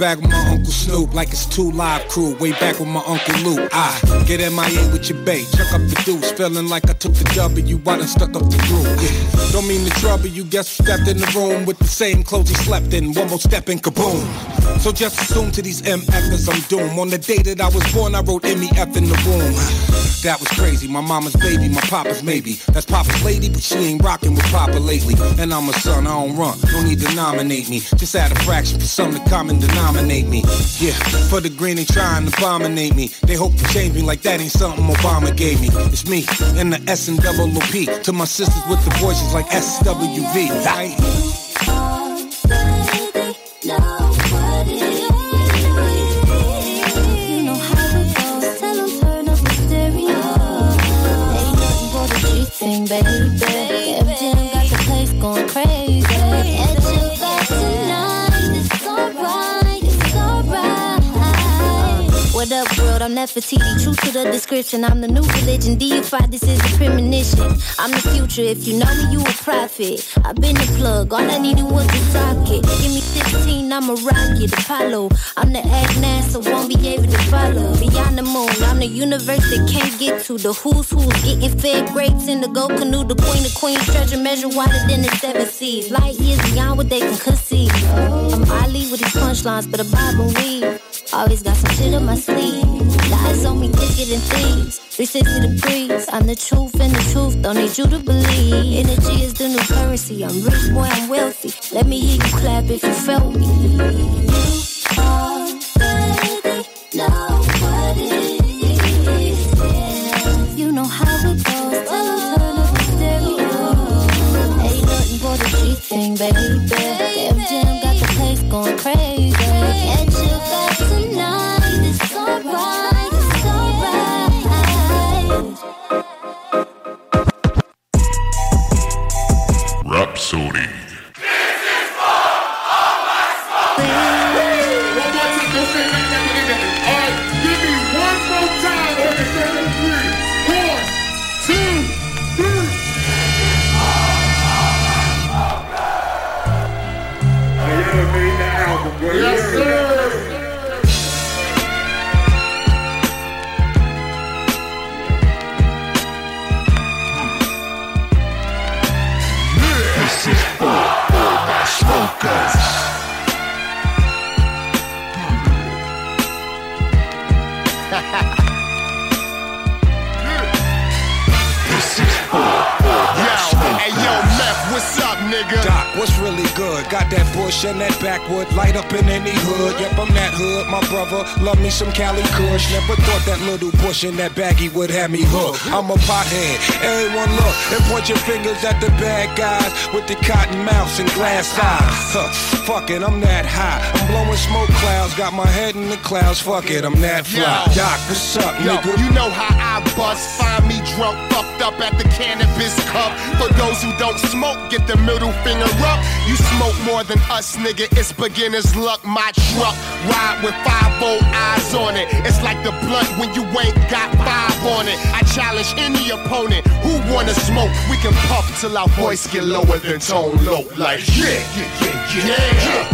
Back with my Uncle Snoop like it's two live crew. Way back with my Uncle Luke. I get MIA with your bait. Chuck up the deuce. Feeling like I took the W. I done stuck up the groove. Yeah. Don't mean to trouble you. Guess who stepped in the room with the same clothes he slept in. One more step and kaboom. So just assume to these MFers I'm doomed. On the day that I was born, I wrote MEF in the womb. That was crazy. My mama's baby, my papa's maybe. That's Papa's lady, but she ain't rocking with Papa lately. And I'm a son, I don't run. No need to nominate me. Just add a fraction for some to common denominate me. Yeah, for the green they trying to abominate me. They hope to change me like that ain't something Obama gave me. It's me and the S and double P. To my sisters with the voices like SWV. Right? You I'm Nefertiti. True to the description. I'm the new religion. Deified. This is a premonition. I'm the future. If you know me, you a prophet. I've been the plug. All I needed was a socket. Give me 16, I'm a rocket. Apollo. I'm the egg NASA. Won't be able to follow. Beyond the moon. I'm the universe that can't get to. The who's who's getting fed grapes in the go canoe. The queen of queens. Treasure measure wider than the seven seas. Light years beyond what they can conceive. I'm Ali with these punchlines, but a bob and weave. Always got some shit on my sleeve. Lies on me thicker than thieves. 360 degrees. I'm the truth and the truth. Don't need you to believe. Energy is the new currency. I'm rich, boy, I'm wealthy. Let me hear you clap if you felt me. You are baby. baby. In that baggy would have me hooked. I'm a pothead. Everyone look and point your fingers at the bad guys with the cotton mouths and glass eyes. Huh, fuck it, I'm that high. I'm blowing smoke clouds, got my head in the clouds. Fuck it, I'm that fly. Yo. Doc, what's up, Yo, nigga? you know how I bust. Find me drunk, fucked up at the cannabis cup. For those who don't smoke, get the middle finger up. You smoke more than us, nigga. It's beginner's luck. My truck ride with five old eyes on it. It's like the blunt when you ain't got five on it. I challenge any opponent who wanna smoke. We can puff till our voice get lower than Tone Loc. Like yeah, yeah, yeah, yeah, yeah, yeah.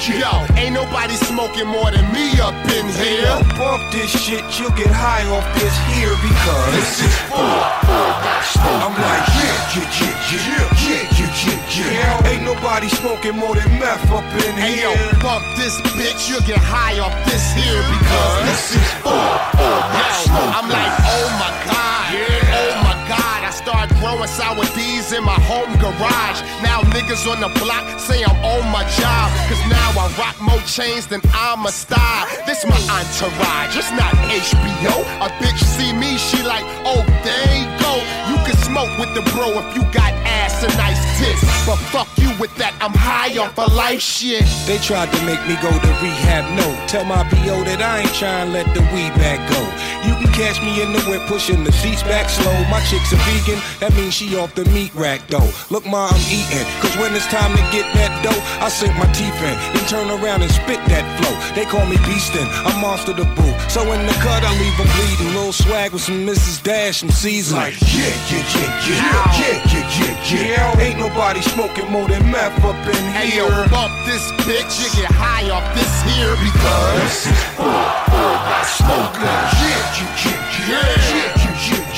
Yo, ain't nobody smoking more than me up in here. Don't bump this shit, you'll get high off this here because this is for I'm like yeah, yeah, yeah, yeah, yeah, yeah, yeah, yeah. Ain't nobody smoking more than meth up in hey, here. Hey yo, bump this bitch, you'll get high off this here because this is for I'm like, oh my god. Yeah. Oh I started growing sour D's in my home garage. Now niggas on the block say I'm on my job. Cause now I rock more chains than I'm a star. This my entourage, it's not HBO. A bitch see me, she like, oh, there you go. You can smoke with the bro if you got ass and nice tits. But fuck you with that, I'm high off a life shit. They tried to make me go to rehab, no. Tell my BO that I ain't trying to let the weed back go. You can catch me in the whip pushing the seats back slow. My chick's a vegan, that means she off the meat rack though. Look, ma, I'm eating, cause when it's time to get that dough, I sink my teeth in, then turn around and spit that flow. They call me Beastin', I'm monster the boo. So in the cut, I leave leave 'em bleeding. Little swag with some Mrs. Dash, some seasoning. Like, yeah, yeah, yeah, yeah, yeah, yeah, yeah, yeah. Ain't nobody smoking more than meth up in Hey here. yo, bump this bitch, you get high off this here because This is for all my smokers. yeah, yeah, yeah, yeah, yeah,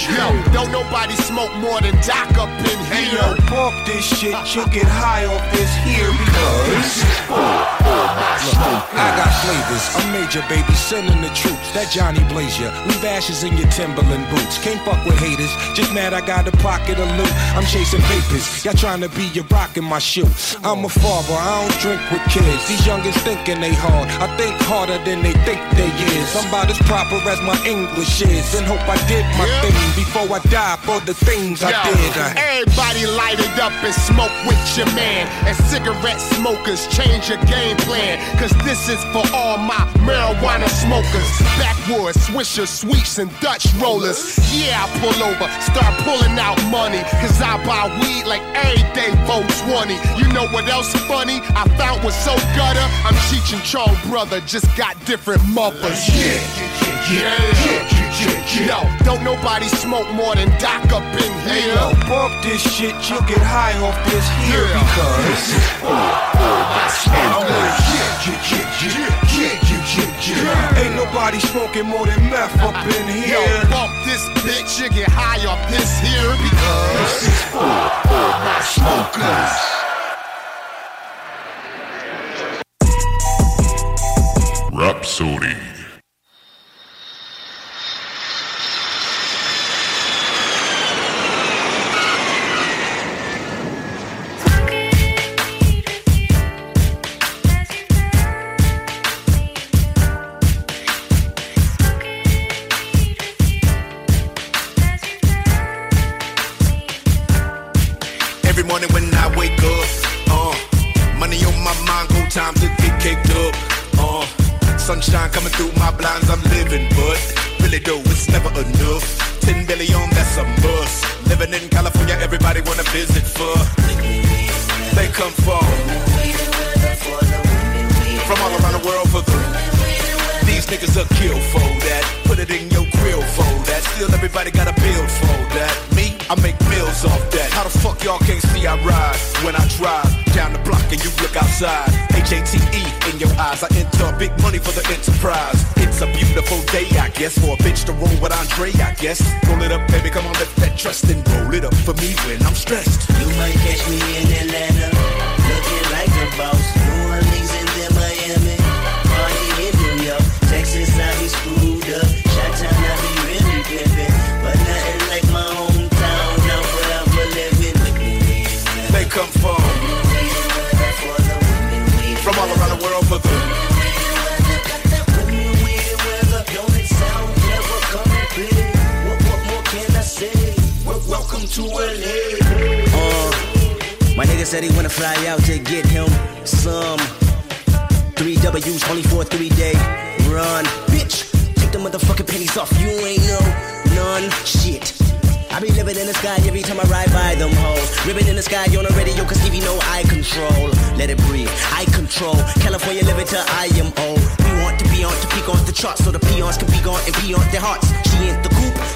Yo, don't nobody smoke more than Doc up in here. yo, this shit, you'll get high off this here because This is for my smokers. I got flavors. I'm major, baby, sending the troops. That Johnny Blazer. Leave ashes in your Timberland boots. Can't fuck with haters. Just mad I got a pocket of loot. I'm chasing papers. Y'all trying to be your rock in my shoe. I'm a father. I don't drink with kids. These youngins thinking they hard. I think harder than they think they is. I'm about as proper as my English is. And hope I did my Yeah. thing before I die for the things I did. I- everybody light it up and smoke with your man. And cigarette smokers, change your game plan. Cause this is for all my marijuana smokers. Backwoods, swishers, sweets, and Dutch rollers. Yeah, I pull over, start pulling out money. Cause I buy weed like every day for 20. You know what else funny? I found was so gutter. I'm Cheech and Chong brother, just got different mothers. Yeah, yeah, yeah, yeah, yeah, yeah, yeah. Yo, don't nobody smoke more than Doc up in here. Hey, bump this shit, you get high off this here yeah. because this is for all my smokers. Ain't nobody smoking more than meth up in here. Yo, bump this bitch, you get high off this here because this is for all my smokers. Rapsodie. Sunshine coming through my blinds, I'm living, but really though, it's never enough. 10 billion, that's a must. Living in California, everybody wanna visit for. They come from from all around the world for the. These niggas are kill for that. Put it in your grill for that. Still everybody got a bill for that. Me, I make bills off that. How the fuck y'all can't see I ride when I drive down the block and you look outside? H-A-T-E in your eyes. I enter big money for the enterprise. It's a beautiful day, I guess, for a bitch to roll with Andre, I guess. Roll it up, baby, come on, let that trust and roll it up for me when I'm stressed. You might catch me in Atlanta, looking like a boss. New Orleans and then Miami, party in New York, Texas I be screwed up, Chi-Town I be really pimping, but nothing like my hometown. Now forever living. They come from to LA. Uh, my nigga said he wanna fly out to get him some three W's only for a three day run. Bitch, take the motherfucking pennies off. You ain't no none shit. I be living in the sky every time I ride by them hoes. Ribbon in the sky on the radio, cause you no eye control. Let it breathe, I control. California living till I am old. We want to be on to peak on the charts so the peons can be gone and be on their hearts. She ain't the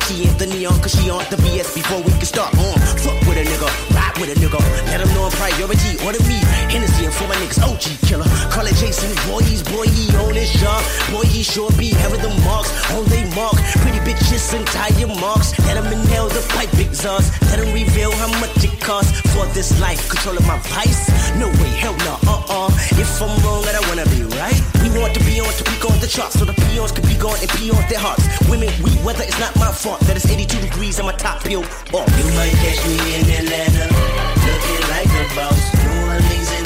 she ain't the neon, cause she on the BS before we can start. On, fuck with a nigga, ride with a nigga. Let them know I'm priority, order me. Hennessy and for my niggas, OG killer. Call it Jason, boy, he's boy, he on his job. Boy, he sure be having the marks on they mark. Pretty bitches and tire marks. Let them inhale the pipe exhaust. Let them reveal how much it costs for this life. Controlling my vice? No way, hell no, uh uh. If I'm wrong, I don't wanna be right. To be on to on the charts so the peons be gone and pee on their hearts. Women, we weather, it's not my fault that it's 82 degrees and my top peel off. Oh. You might catch me in Atlanta, looking like a boss. New Orleans and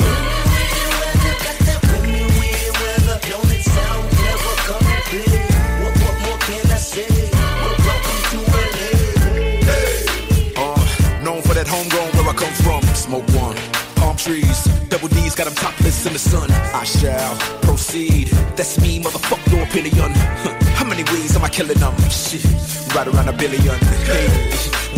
Smoke one. Palm trees, double D's got them topless in the sun. I shall proceed. That's me, motherfuck your opinion. How many ways am I killing them? Shit, right around a billion. Hey,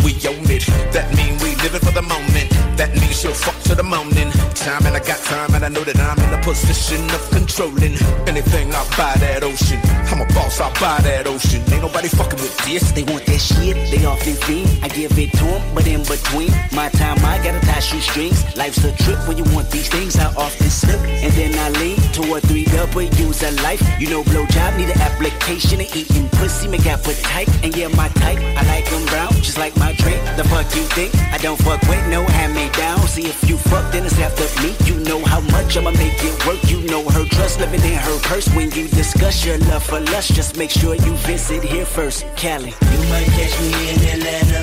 we own it. That mean we living for the moment. That means she'll fuck to the morning. Time and I got time and I know that I'm in a position of controlling anything I buy that ocean. I'm a boss I buy that ocean. Ain't nobody fucking with this. They want that shit, they off their feet. I give it to them, but in between my time, I gotta tie shoestrings. Life's a trip when you want these things. I often slip, and then I lean toward three W's of life. You know, blowjob need an application of eating pussy, make appetite. And yeah, my type, I like them brown, just like my drink. The fuck you think? I don't fuck with no hand me down. See if you fuck, then it's after me. You know how much I'ma make it work. You know her trust living in her purse. When you discuss your love for lust, just make sure you visit here first. Cali. You might catch me in Atlanta,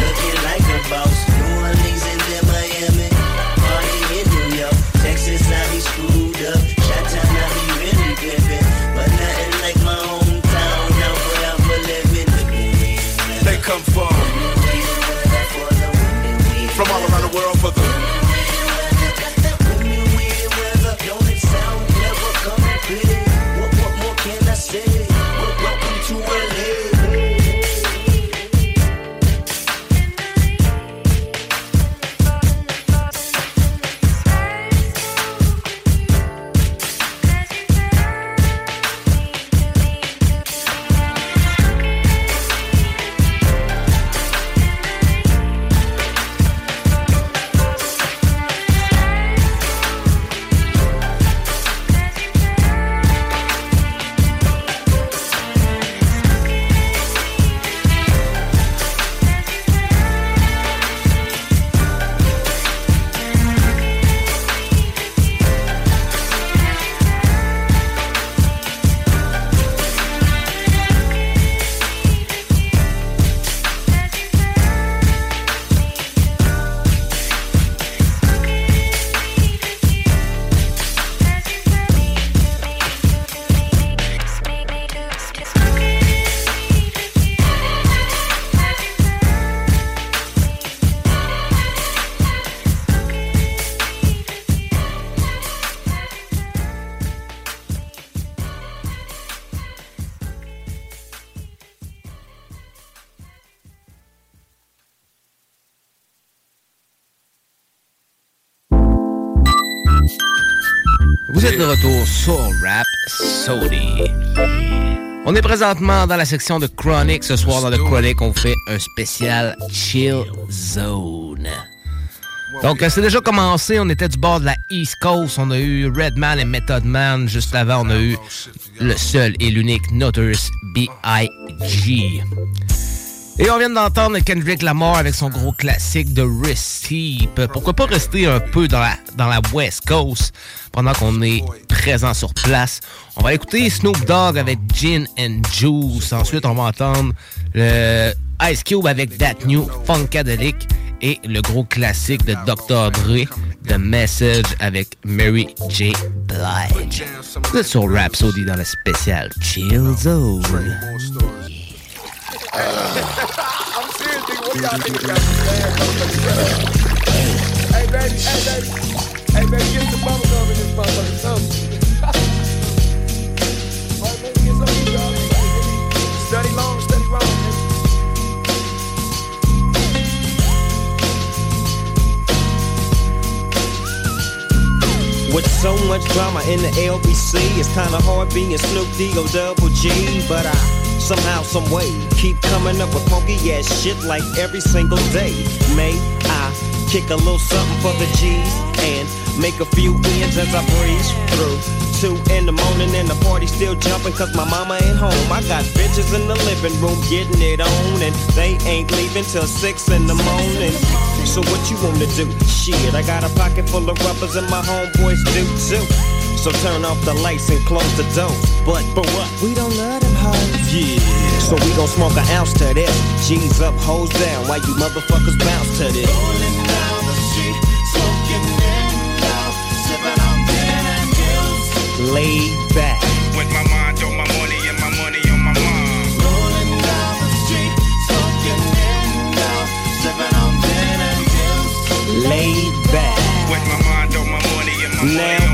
looking like a boss. Vous êtes de retour sur Rap. On est présentement dans la section de Chronic. Ce soir, dans le Chronic, on fait un spécial Chill Zone. Donc, c'est déjà commencé. On était du bord de la East Coast. On a eu Redman et Method Man. Juste avant, on a eu le seul et l'unique Notorious B.I.G. Et on vient d'entendre Kendrick Lamar avec son gros classique de Steep. Pourquoi pas rester un peu dans la, dans la West Coast pendant qu'on est présent sur place? On va écouter Snoop Dogg avec Gin and Juice. Ensuite, on va entendre le Ice Cube avec That New Funkadelic et le gros classique de Dr. Dre, The Message avec Mary J. Blige. Vous êtes sur Rhapsody dans le spécial Chill Zone. I'm serious, nigga. What y'all niggas got to say? Hey, baby, hey, baby. Hey, baby, get some bubble gum in this motherfucker. Something. Right, baby, get some of y'all. Study long, study wrong. With so much drama in the LBC, it's kinda hard being Snoop D-O double G, but I somehow, some way keep coming up with funky ass shit like every single day. May I kick a little something for the G's and make a few ends as I breeze through. Two in the morning and the party still jumping cause my mama ain't home. I got bitches in the living room getting it on and they ain't leaving till six in the morning. So what you wanna do? Shit, I got a pocket full of rubbers and my homeboys do too. So turn off the lights and close the door. But but what? We don't love them hoes. Yeah. So we gon' smoke an ounce to this. G's up, hoes down. Why you motherfuckers bounce to this. Rolling down the street, smoking window, sipping on gin and juice. Laid back. With my mind on my money and my money on my mind. Rolling down the street, smoking window, sipping on gin and juice. Laid back. With my mind on my money and my money on Now back,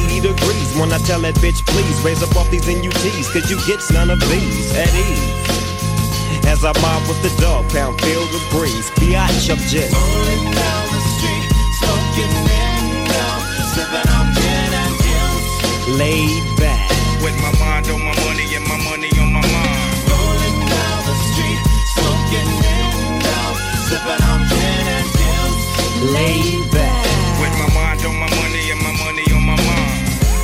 degrees when I tell that bitch, please raise up off these NUTs, cause you get none of these at ease. As I mob with the dog pound, feel the breeze. Biatch, I'm rolling down the street, smoking window, sipping on gin and juice. Laid back. With my mind on my money and my money on my mind. Rolling down the street, smoking window, sipping on gin and juice. Laid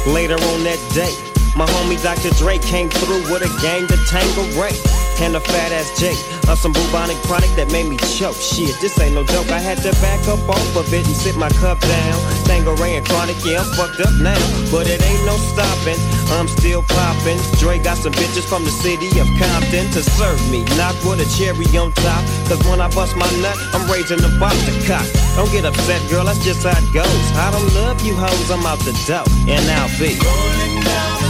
Later on that day, my homie Dr. Dre came through with a gang to Tango Ray. And a fat ass J of some bubonic chronic that made me choke. Shit, this ain't no joke. I had to back up off of it and sit my cup down. And chronic, yeah, I'm fucked up now. But it ain't no stopping. I'm still popping. Dre got some bitches from the city of Compton to serve me. Not with a cherry on top. Cause when I bust my nut, I'm raising the box to cock. Don't get upset, girl, that's just how it goes. I don't love you hoes, I'm out the dough. And I'll be rolling down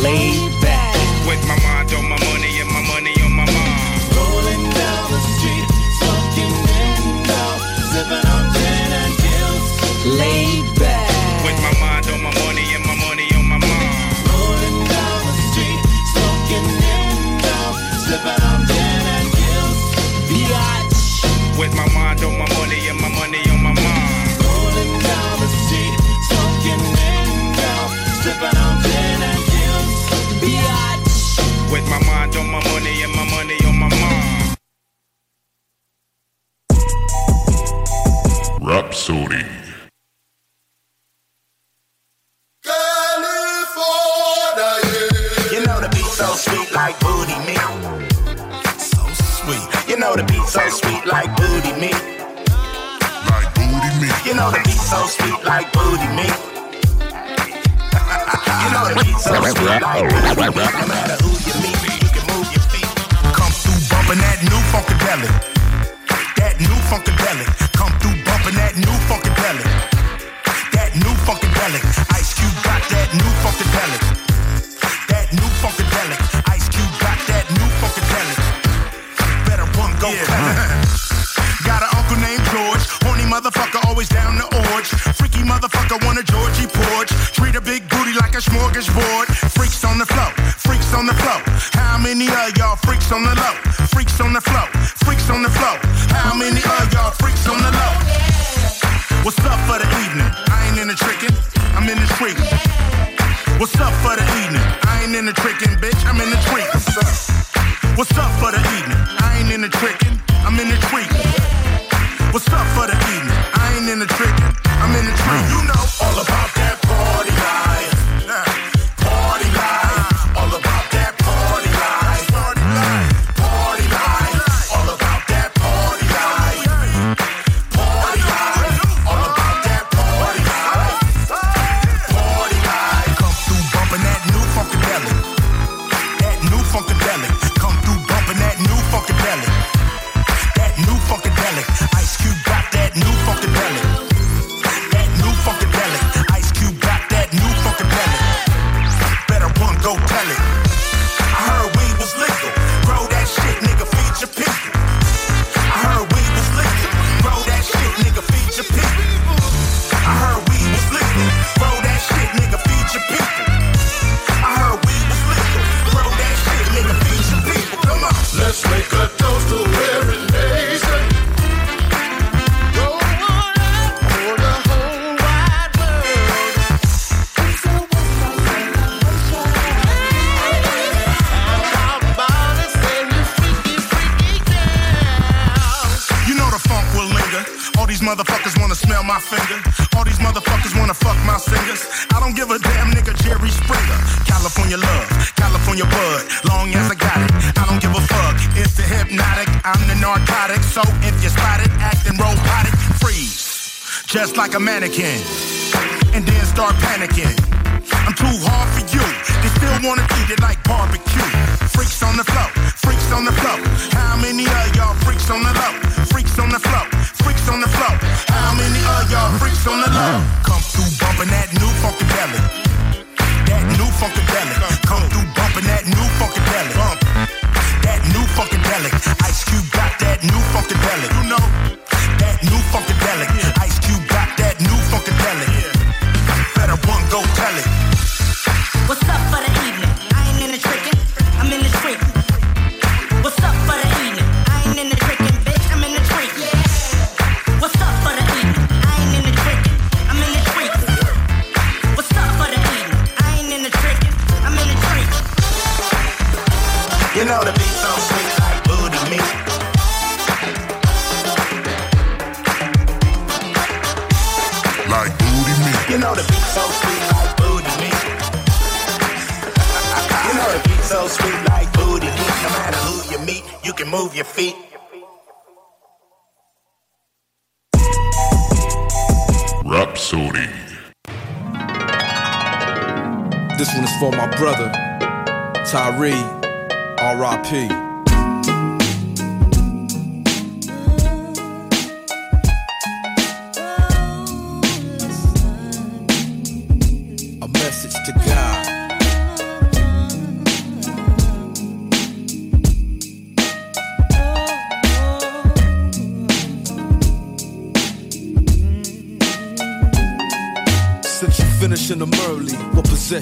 Laid back. With my mind on my money and my money on my mind. Rolling down the street, smoking window, sipping on gin and juice. Laid With my mind on my money and my money on my mind. Rapsodie. You know the beat so sweet like booty meat. So sweet. You know the beat so sweet like booty meat. Like booty meat. You know the beat so sweet like booty meat. you know the beat so sweet like booty meat. funkadelic. That new funkadelic. Come through bumping that new funkadelic. That new funkadelic. Ice Cube got that new funkadelic. That new funkadelic. Ice Cube got that new funkadelic. Better one go yeah. Uh-huh. got an uncle named George. Horny motherfucker always down the orge. Freaky motherfucker want a Georgie porch. Treat a big booty like a smorgasbord. Freaks on the flow. Freaks on the flow. How many of y'all freaks on the low? on the floor? How many of y'all freaks on the low? What's up for the evening? I ain't in the trickin', I'm in the tweaking. What's up for the evening? I ain't in the trickin', bitch, I'm in the tweaking. What's up for the evening? I ain't in the trickin', I'm in the tweaking. What's up for the mannequin. And then start panicking. I'm too hard for you. They still wanna eat it like barbecue. Freaks on the floor, freaks on the floor. How many of y'all freaks on the low? Freaks on the floor, freaks on the floor. How many of y'all freaks on the low? Come through bumping that new funkadelic. That new funkadelic. Come through bumping that new funkadelic. Bump. That new funkadelic. Ice Cube got that new funkadelic. You know that new funkadelic. What's up your feet. Rapsodie. This one is for my brother, Tyree, R.I.P.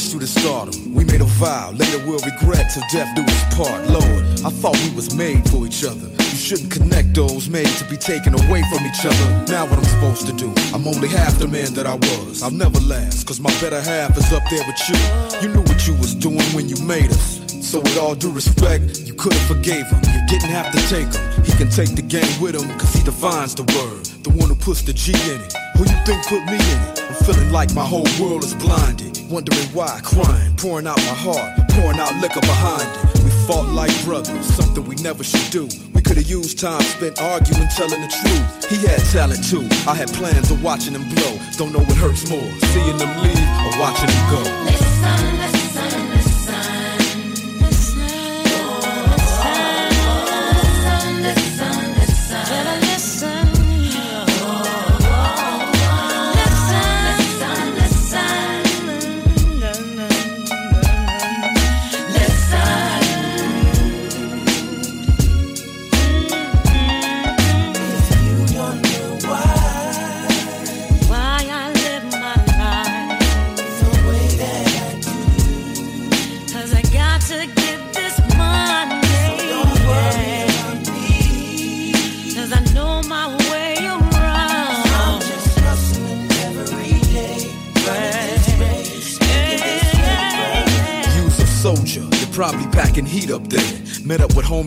possessed you to stardom? We made a vow, later we'll regret till death do us part. Lord, I thought we was made for each other. You shouldn't connect those made to be taken away from each other. Now what I'm supposed to do? I'm only half the man that I was. I'll never last, cause my better half is up there with you. You knew what you was doing when you made us. So with all due respect, you could've forgave him. You didn't have to take him. He can take the game with him, cause he defines the word. The one who puts the G in it. Who you think put me in it? I'm feeling like my whole world is blinded. Wondering why, crying, pouring out my heart, pouring out liquor behind it. We fought like brothers, something we never should do. We could've used time spent arguing, telling the truth. He had talent too. I had plans of watching him blow. Don't know what hurts more, seeing them leave or watching him go. Listen, listen,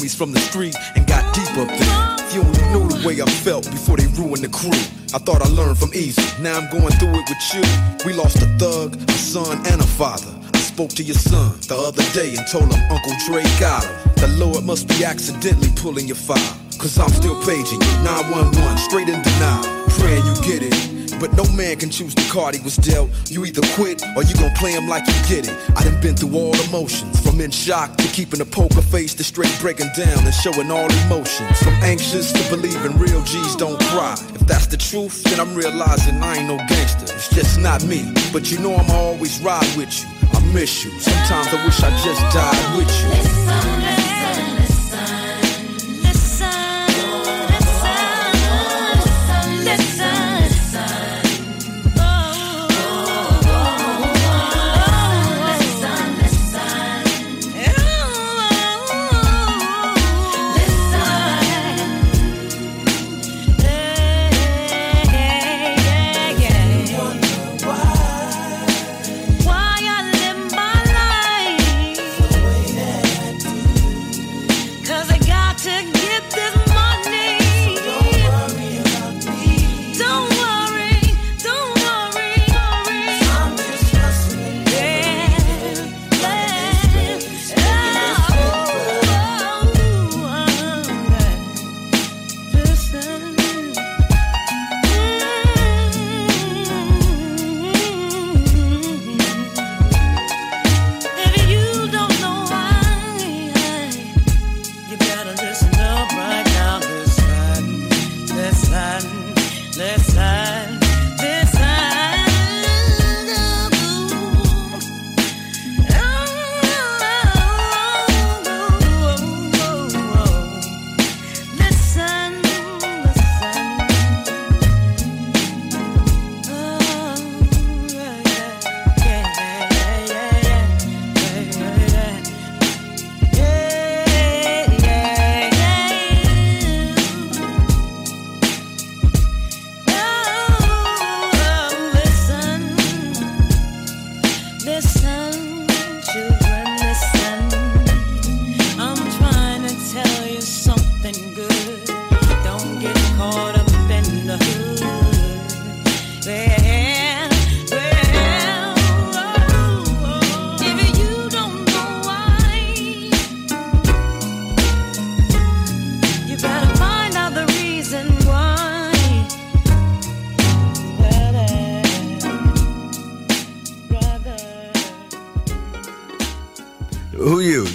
homies from the street and got deep up there. If you only knew the way I felt before they ruined the crew. I thought I learned from Eazy. Now I'm going through it with you. We lost a thug, a son, and a father. I spoke to your son the other day and told him Uncle Dre got him. The Lord must be accidentally pulling your file. Cause I'm still paging you. 911, straight in denial. Praying you get it. But no man can choose the card he was dealt. You either quit or you gon' play him like you get it. I done been through all emotions. From in shock to keeping a poker face to straight breaking down and showing all emotions. From anxious to believing real G's don't cry. If that's the truth, then I'm realizing I ain't no gangster. It's just not me. But you know I'ma always ride with you. I miss you. Sometimes I wish I just died with you.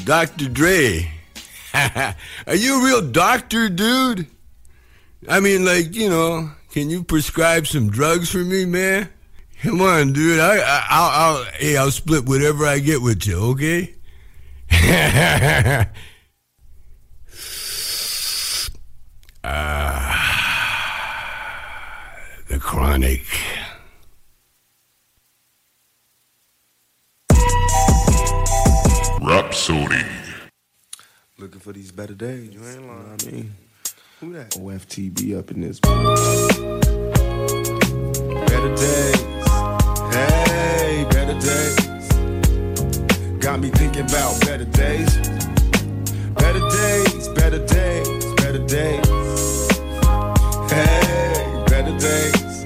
Dr. Dre? Are you a real doctor, dude? I mean, like, you know, can you prescribe some drugs for me, man? Come on, dude. I, I, I'll, I'll, hey, I'll split whatever I get with you, okay? for these better days. You ain't lying. I mean, Who that? OFTB up in this better days. Hey, better days. Got me thinking about better days. Better days, better days, better days. Hey, better days.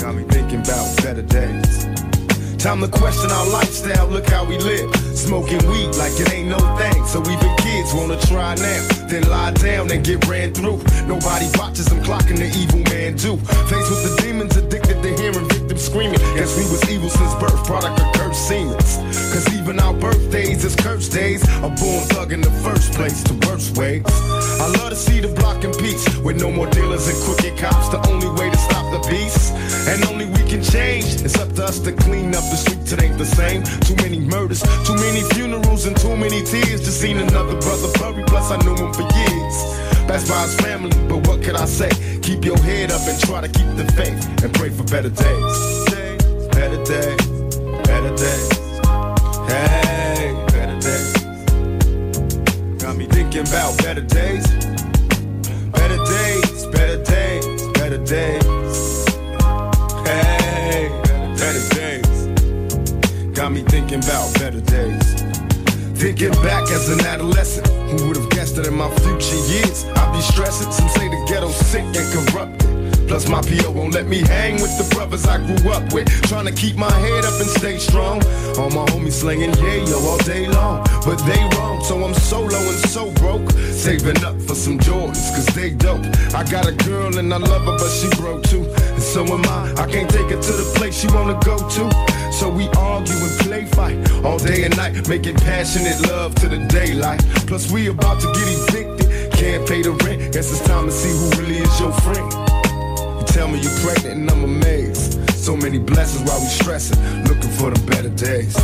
Got me thinking about better days. Time to question our lifestyle, look how we live. Smoking weed like it ain't no thing. So even kids wanna try now. Then lie down and get ran through. Nobody watches them clocking the evil man do. Faced with the demons addicted to hearing victims screaming. Guess we was evil since birth, product of cursed Siemens. Cause even our birthdays is cursed days. A born thug in the first place the worst way. I love to see the block in peace. With no more dealers and crooked cops. The only way to stop the beast. And only we can change. It's up to us to clean up the streets. It ain't the same. Too many murders, too many funerals, and too many tears. Just seen another brother bury. Plus, I knew him for years. That's by his family, but what could I say? Keep your head up and try to keep the faith and pray for better days. Better days, better days. Hey, better days. Got me thinking about better days. Better days, better days, better days. Hey, better days. Got me thinking about better days. Thinking back as an adolescent. Who would have guessed that in my future years I'd be stressing? Some say the ghetto's sick and corrupted. Plus my PO won't let me hang with the brothers I grew up with. Trying to keep my head up and stay strong. All my homies slinging yo all day long. But they wrong, so I'm solo and so broke. Saving up for some Jordans, cause they dope. I got a girl and I love her, but she broke too. And so am I. I can't take her to the place she wanna go to. So we argue and play fight all day and night, making passionate love to the daylight. Plus we about to get evicted, can't pay the rent. Guess it's time to see who really is your friend. Tell me you pregnant and I'm amazed. So many blessings while we stressing, looking for the better days.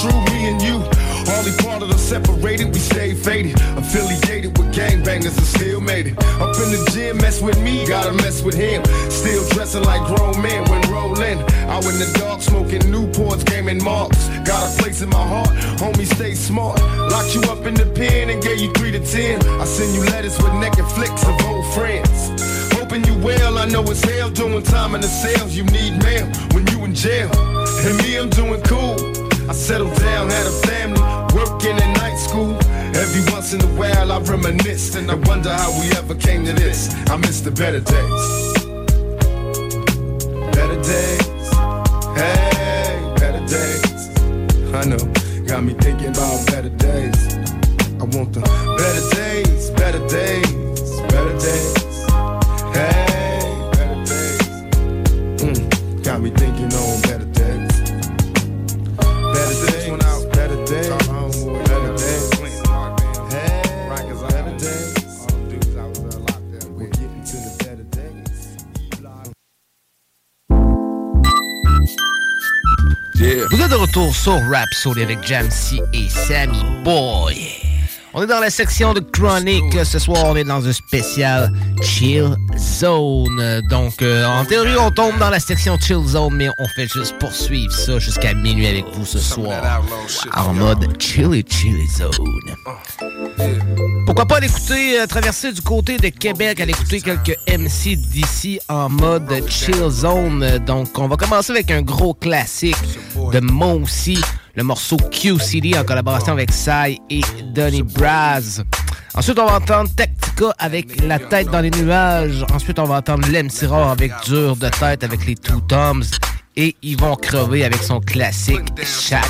True, me and you. Hardly part of the separated, we stayed faded. Affiliated with gangbangers and still made it. Up in the gym, mess with me, gotta mess with him. Still dressing like grown men when rolling. Out in the dark, smoking Newports, gaming marks. Got a place in my heart, homie, stay smart. Locked you up in the pen and gave you three to ten. I send you letters with naked flicks of old friends. Hoping you well, I know it's hell doing time in the cells. You need mail when you in jail. And me, I'm doing cool. I settled down, had a family, working in night school. Every once in a while I reminisce and I wonder how we ever came to this. I miss the better days. Better days. Hey, better days. I know, got me thinking sur Rap Soul avec Jamsey et Sammy Boy. On est dans la section de Chronic. Ce soir, on est dans un spécial Chill Zone. Donc, euh, en théorie, on tombe dans la section Chill Zone, mais on fait juste poursuivre ça jusqu'à minuit avec vous ce soir. En mode Chilly Chilly Zone. Pourquoi pas l'écouter, euh, traverser du côté de Québec, aller écouter quelques MC d'ici en mode Chill Zone. Donc, on va commencer avec un gros classique de Mousy, le morceau QCD en collaboration avec Sai et Donny Braz. Ensuite, on va entendre Tactica avec La tête dans les nuages. Ensuite, on va entendre l'MC Rare avec Dur de tête avec les Two Toms. Et ils vont crever avec son classique Chaque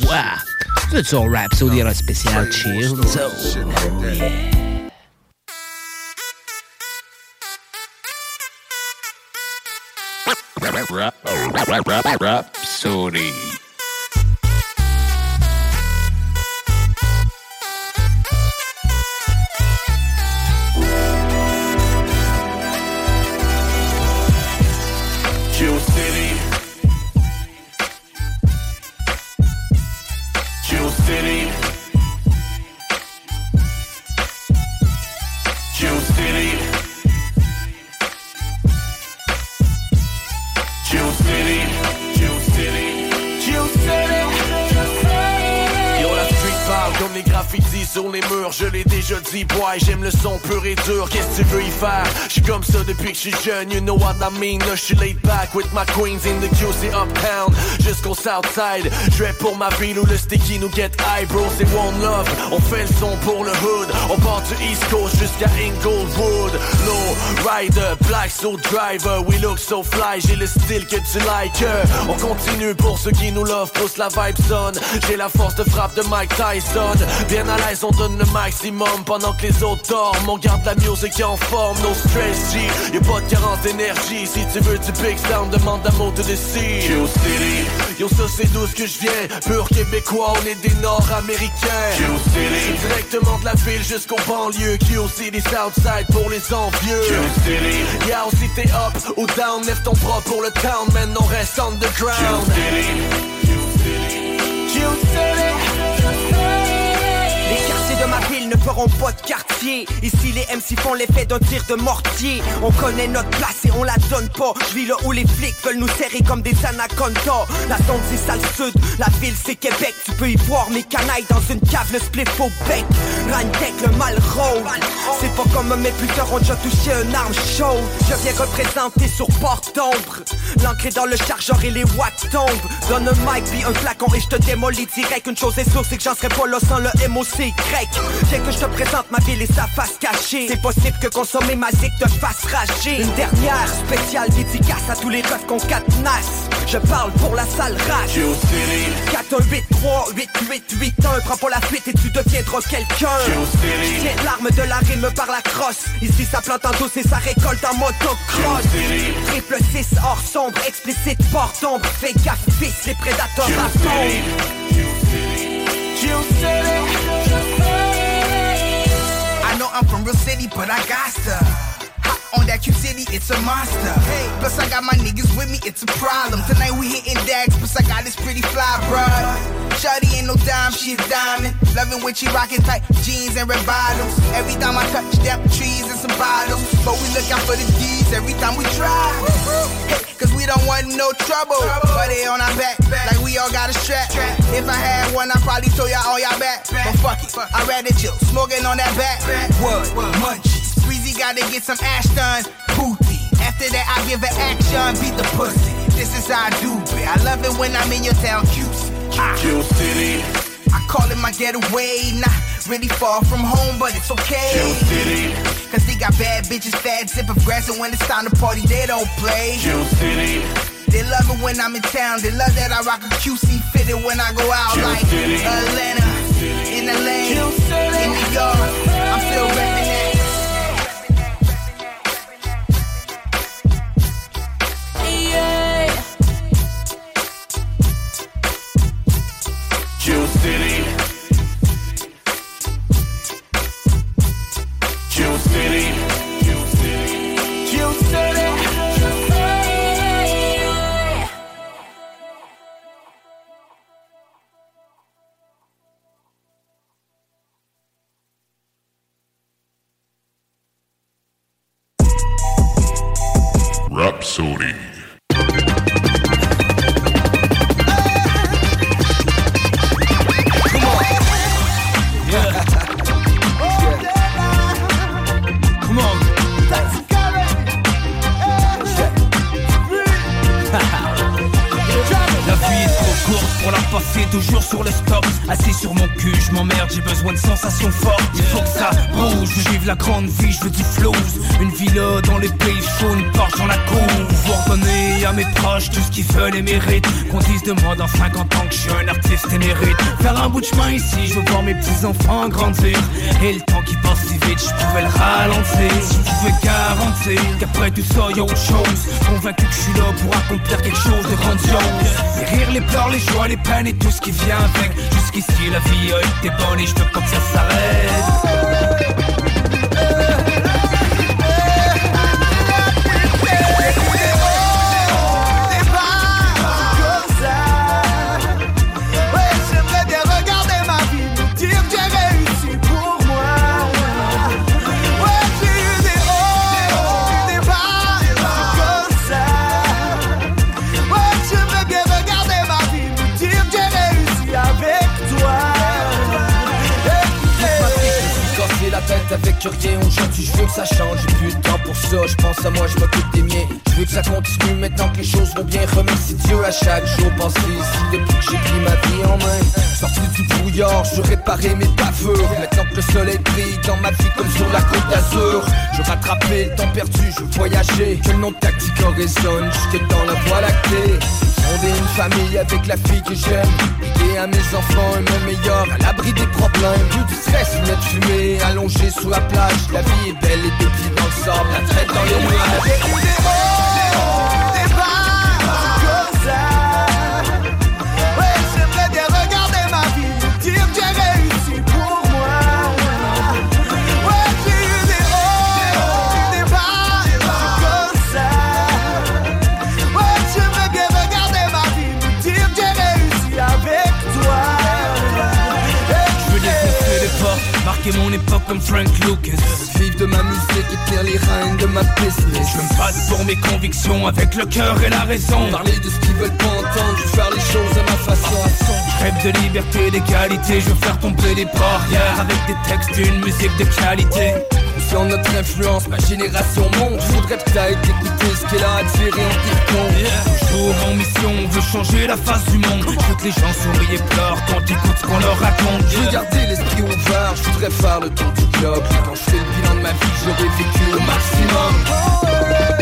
fois. Êtes sur c'est un spécial Zone. Oh, yeah. Rap, sur les murs. Je l'ai déjà dit, boy, j'aime le son pur et dur. Qu'est-ce que tu veux y faire? J'suis comme ça depuis que j'suis jeune, you know what I mean. J'suis laid back with my queens in the QC uptown. Jusqu'au southside. J'vais pour ma ville où le sticky nous get high, bro. C'est one love. On fait le son pour le hood. On part du East Coast jusqu'à Inglewood. Low rider, black soul driver. We look so fly, j'ai le style que tu like. On continue pour ceux qui nous love, pousse la vibe son. J'ai la force de frappe de Mike Tyson. Bien à l'aise, on donne le maximum pendant que les autres dorment. On garde la musique en forme, no stress G. Y'a pas de carence d'énergie. Si tu veux du big sound, demande à mot de DC. Kill City. Yo, ça c'est d'où ce que je viens? Pur québécois, on est des nord-américains. City. Directement de la ville jusqu'au banlieue. Q City Southside pour les envieux. Kill City. Yeah, si t'es up ou down, lève ton bras pour le town. Maintenant on reste underground. Kill City. De ma ville ne n'auront pas de quartier. Ici, les MC font l'effet d'un tir de mortier. On connaît notre place et on la donne pas. Je vis là où les flics veulent nous serrer comme des anacondas. La zone, c'est sale sud, la ville, c'est Québec. Tu peux y voir mes canailles dans une cave, le split au bec. Tech, le mal rôle. C'est pas comme mes puteurs ont déjà touché un arme chaude. Je viens représenter sur porte d'ombre. Est dans le chargeur et les watts tombent. Donne un mic puis un flacon et je te démolis direct. Une chose est sûre, c'est que j'en serais pas là sans le MOC grec. Viens que je te présente ma ville et sa face cachée. C'est possible que consommer ma zik te fasse rager. Une dernière spéciale dédicace à tous les rêves qu'on cadenasse. Je parle pour la salle rage. 418 3 8 8 8 1 Prends pas la fuite et tu deviendras quelqu'un. Tiens l'arme de la rime par la crosse. Ici ça plante en douce et ça récolte en motocross. Triple 6 hors sombre, explicite port d'ombre. Fais gaffe, fils, les prédateurs I know I'm from real city, but I got stuff. On that Q City, it's a monster. Hey, plus I got my niggas with me, it's a problem. Tonight we hitting dags, plus I got this pretty fly, bruh. Shawty ain't no dime, she a diamond. Loving when she rockin' tight jeans and red bottoms. Every time I touch them trees and some bottles. But we look out for the D's every time we try. Hey, Cause we don't want no trouble. But they on our back, like we all got a strap. If I had one, I'd probably throw y'all on y'all back. But fuck it, I'd rather chill, smoking on that back. Wood, munchies. Breezy gotta get some ash done. Booty. After that, I give an action, beat the pussy. This is how I do it. I love it when I'm in your town, Q's. Q ah. City. I call it my getaway, not really far from home, but it's okay. Q City. Cause they got bad bitches, fat zip of grass, and when it's time to party, they don't play. Q City. They love it when I'm in town. They love that I rock a QC fitted when I go out Q like City. Atlanta, in LA, in New York. I'm still repping Rapsodie. Petits-enfants grandir Et le temps qui passe si vite, je pouvais le ralentir. Je pouvais garantir qu'après tout ça y a autre chose. Convaincu que je suis là pour accomplir quelque chose de grandiose. Les rires, les pleurs, les joies, les peines et tout ce qui vient avec. Jusqu'ici la vie a été bonne et je veux pas ça s'arrête avec rien aujourd'hui je veux que ça change. J'ai plus de temps pour ça, je pense à moi, je m'occupe des miens. Je veux que ça continue maintenant que les choses vont bien. Remercie Dieu à chaque jour, pensez ici depuis que j'ai pris ma vie en main Sorti du brouillard, je réparer mes bavures. Maintenant que le soleil brille dans ma vie comme sur la côte d'Azur Je rattraper le temps perdu, je voyager. Que le nom de tactique résonne jusque dans la voie lactée. Fonder une famille avec la fille que j'aime Guider à mes enfants un monde meilleur à l'abri des problèmes. Plus de stress, lunettes fumée, allongé sous la plage. La vie est belle et des dans le sable, la traite dans les mon époque comme Frank Lucas. Vivre de ma musique et tenir les rênes de ma business. Je me bats pour mes convictions avec le cœur et la raison. Parler de ce qu'ils veulent pas entendre, je faire les choses à ma façon. Je rêve de liberté, d'égalité, je veux faire tomber les barrières avec des textes, une musique de qualité. Sans notre influence, ma génération monte. Je voudrais que t'ailles écouter ce qu'elle a à dire et en dire compte. Toujours en mission, on veut changer la face du monde. Je veux que les gens sourient et pleurent quand ils écoutent ce qu'on leur raconte. Je veux garder l'esprit ouvert, je voudrais faire le tour du globe. Quand je fais le bilan de ma vie, j'aurais vécu au maximum.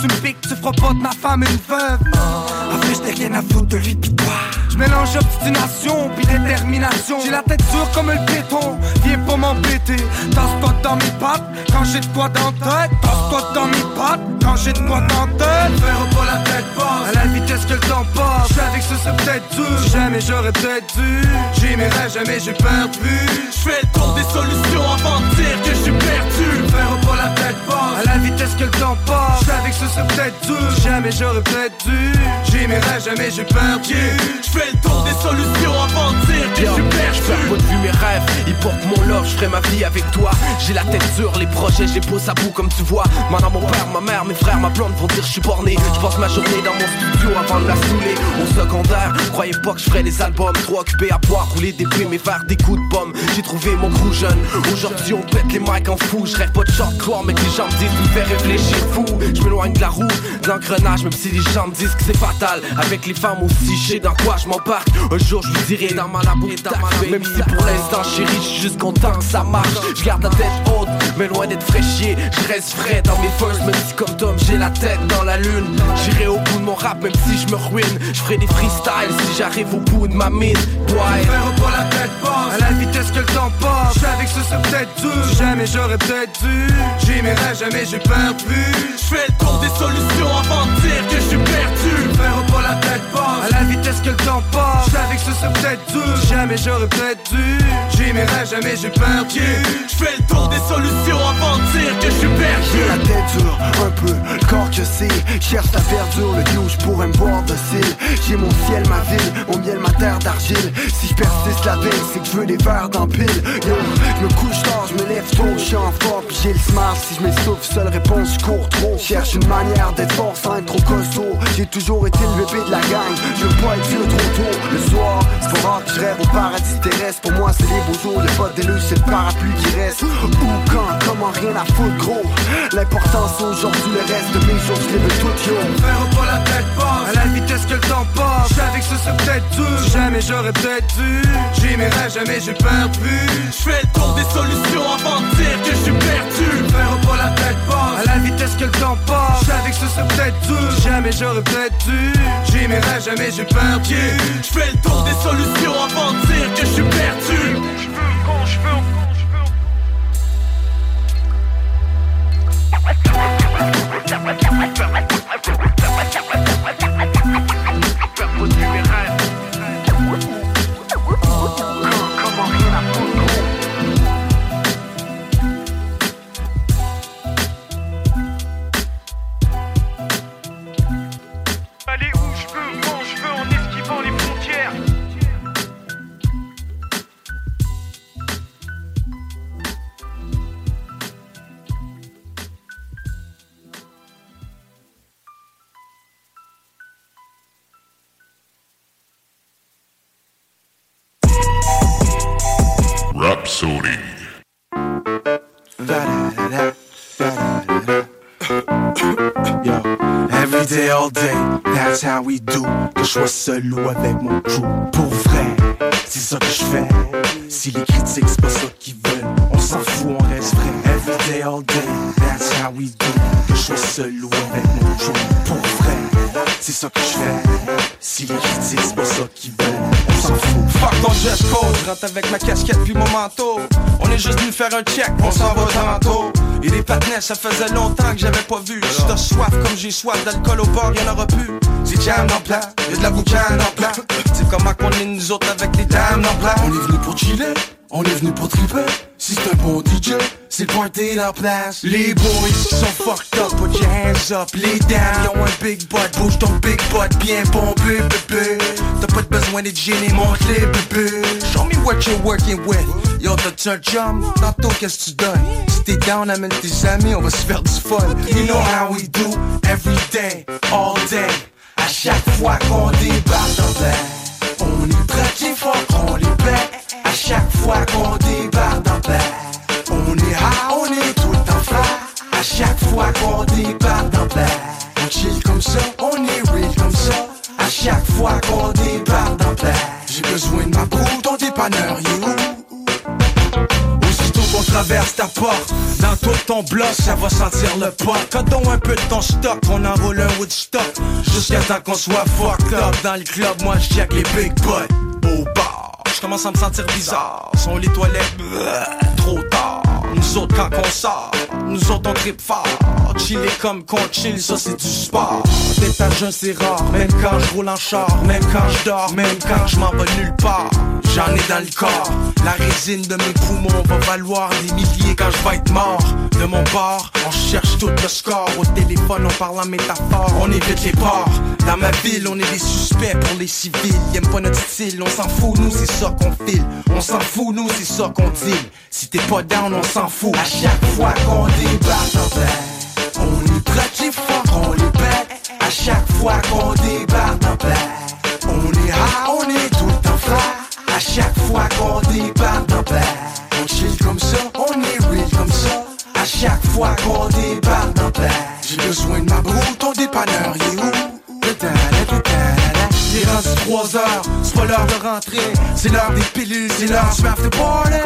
Tu me piques Tu feras pas de ma femme une veuve. En fait j'ai rien à foutre de lui pis toi. Mélange obstination pis détermination. J'ai la tête dure comme le béton Viens pas m'embêter. Tasse-toi dans mes pattes Quand j'ai de quoi dans tête. Tasse-toi dans mes pattes Quand j'ai de quoi dans tête. Faire pas la tête basse. À la vitesse que le temps passe. Savais que ce serait peut-être dur. Jamais j'aurais peut-être dû. J'aimerais jamais j'ai perdu dur Jamais j'aurais peut-être dû J'aimerais jamais j'ai perdu Je des solutions avant de dire que je suis perdu. de vue mes rêves, ils portent mon love, je ferai ma vie avec toi. J'ai la tête dure, les projets, je les pose à bout comme tu vois. Maintenant mon père, ma mère, mes frères, ma blonde vont dire je suis borné. Je passe ma journée dans mon studio avant de la saouler. Au secondaire, croyez pas que je ferais les albums. Trop occupé à boire, rouler des plumes et faire des coups de bombe J'ai trouvé mon crew jeune, aujourd'hui on pète les mics en fou. Je rêve pas de short cloire mais que les gens me disent me faire réfléchir fou. Je m'éloigne de la roue, de l'engrenage même si les gens me disent que c'est fatal. Avec les femmes aussi, je sais dans quoi je m'embarque Un jour je lui dirai dans ma labo Même si pour l'instant chérie, je suis juste content que ça marche. Je garde la tête haute, mais loin d'être fraîchier. Je reste frais dans mes firsts, même si comme Tom j'ai la tête dans la lune. J'irai au bout de mon rap même si je me ruine. Je ferai des freestyles si j'arrive au bout de ma mine. Ouais. Faire pas la tête basse. À la vitesse que le temps passe. Je savais que ce serait peut-être dur. Jamais j'aurais peut-être dû. J'aimerais jamais j'ai perdu Je fais le tour des solutions avant de dire que je suis perdu. Faire pas la tête basse. À la vitesse que le temps passe Je que ce serait peut-être dur. Jamais j'aurais peut-être dû. J'aimerais jamais j'ai perdu Je fais le tour des solutions avant de dire que je suis perdu. J'ai la tête dure, un peu, le corps que c'est. Cherche ta verdure, le dieu, je pourrais me boire docile. J'ai mon ciel, ma ville, mon miel, ma terre d'argile. Si je persiste la veille, c'est que je veux des verres dans pile. Yo, je me couche tard, je me lève tôt, je suis en forme Puis j'ai le smash, si je m'essouffle, seule réponse, je cours trop. Cherche une manière d'être fort sans être trop costaud. J'ai toujours été le bébé de la gang, je veux pas être vieux trop tôt Le soir, c'est pas rare que je rêve au paradis terrestre. Pour moi c'est les beaux jours, les potes des c'est le parapluie qui reste. Où, quand, comment, rien à foutre gros. L'important c'est aujourd'hui le reste. De mes jours, je les veux toutes yo. Faire pas la tête basse. À la vitesse que le temps passe. Je savais que ce serait peut-être Jamais j'aurais peut-être dû. J'aimerais jamais j'ai perdu Je fais le tour des solutions avant de dire que je suis perdu. Faire pas la tête basse. À la vitesse que le temps passe. Je savais que ce serait peut-être Jamais j'aurais peut-être dû. J'aimerais jamais j'ai perdu fais le tour des solutions avant que je suis perdu. That's how we do. Que je sois seul ou avec mon crew. Pour vrai, c'est ça que je fais. Si les critiques, c'est pas ça qu'ils veulent, on s'en fout, on reste vrai. Every day, all day, that's how we do. Que je sois seul ou avec mon crew. Pour vrai, c'est ça que je fais. Si les critiques, c'est pas ça qu'ils veulent, Fuck ton dress code, rentre avec ma casquette puis mon manteau. On est juste venu faire un check, on s'en va tantôt. Et les patinets, ça faisait longtemps que j'avais pas vu. Si t'as soif comme j'ai soif d'alcool au bord, y'en aura plus. C'est jam en plat, y'a de la boucane en plat. C'est comment qu'on est nous autres avec les dames en plat. On est venu pour chiller, on est venu pour triper. Si c'est un bon DJ, c'est le la place. Les boys sont fucked up, put your hands up. Les dames, ont un big butt, bouge ton big butt, bien bombé, bébé. T'as pas besoin d'être gêné, monte-les, bébé. Show me what you're working with. Yo, t'as-tu un chum? Tantôt, qu'est-ce que tu donnes? Si down, amène tes amis, on va se faire du fun. You know how we do, every day, all day. À chaque fois qu'on débarque dans l'air, on est traqué. À chaque fois qu'on débarque dans l'air, on est high, on est tout le temps fly. À chaque fois qu'on débarque dans l'air, on chill comme ça, on est real comme ça. À chaque fois qu'on débarque dans l'air, j'ai besoin de ma boue, ton dépanneur, you. Qu'on traverse ta porte, dans tout ton bloc, ça va sentir le pot. Codons un peu de ton stock, on enroule un Woodstock. Jusqu'à temps qu'on soit fucked up dans le club, moi je check les big butts. Au bar, je commence à me sentir bizarre. Sont les toilettes, trop tard. Nous autres quand on sort, nous autres on trip fort. Chiller comme qu'on chill, ça c'est du sport. D'être à jeun c'est rare, même quand je roule en char, même quand je dors, même quand je m'en vais nulle part. J'en ai dans le corps, la résine de mes poumons va valoir des milliers quand je vais être mort. De mon bord, on cherche tout le score. Au téléphone, on parle en métaphore, on évite les ports. Dans ma ville, on est des suspects pour les civils. Ils aiment pas notre style, on s'en fout, nous c'est ça qu'on file. On s'en fout, nous c'est ça qu'on dit. Si t'es pas down, on s'en fout. À chaque fois qu'on débarque on est traqué fort, on les pète. À chaque fois qu'on débarque dans l'air, on est high, on est tout temps fly. À chaque fois qu'on débarque dans l'air, on chill comme ça, on est real comme ça. À chaque fois qu'on débarque dans l'air, j'ai besoin de ma broue, ton dépanneur, est où? Il est rendu 3 heures, c'est pas l'heure de rentrer, c'est l'heure des pilules, c'est l'heure du after party.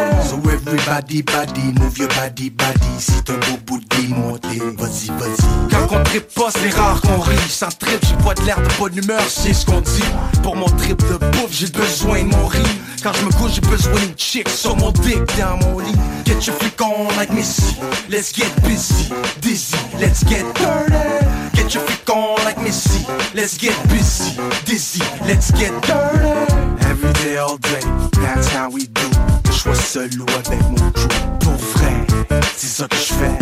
Everybody, body, move your body, body. C'est un beau bout de monté, vas-y, vas-y. Quand on trip pas, c'est rare qu'on rit. Sans trip, j'ai pas de l'air de bonne humeur, c'est ce qu'on dit. Pour mon trip de bouffe, j'ai besoin de mon riz. Quand je me couche, j'ai besoin d'une chick sur mon dick dans mon lit. Get your flick on like Missy. Let's get busy, dizzy, let's get dirty. Get your flick on like Missy. Let's get busy, dizzy, let's get dirty. Every day, all day, that's how we do. Sois seul ou avec mon crew. Pour vrai, c'est ça que je fais.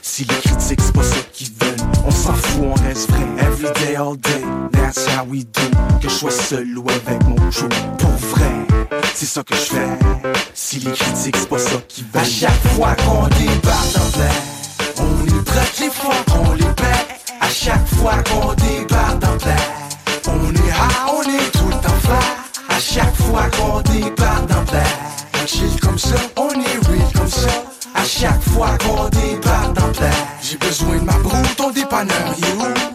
Si les critiques, c'est pas ça qu'ils veulent, on s'en fout, on reste vrai. Every day, all day, that's how we do. Que je sois seul ou avec mon crew. Pour vrai, c'est ça que je fais. Si les critiques, c'est pas ça qu'ils veulent. À chaque fois qu'on débarque dans l'air, on est traqué fort, on les pète. À chaque fois qu'on débarque dans l'air, on est high, on est tout le temps fly. À chaque fois qu'on débarque dans l'air, chill comme ça, on est real comme ça. À chaque fois qu'on débarque dans l'air, J'ai besoin de ma broue, ton dépanneur, you.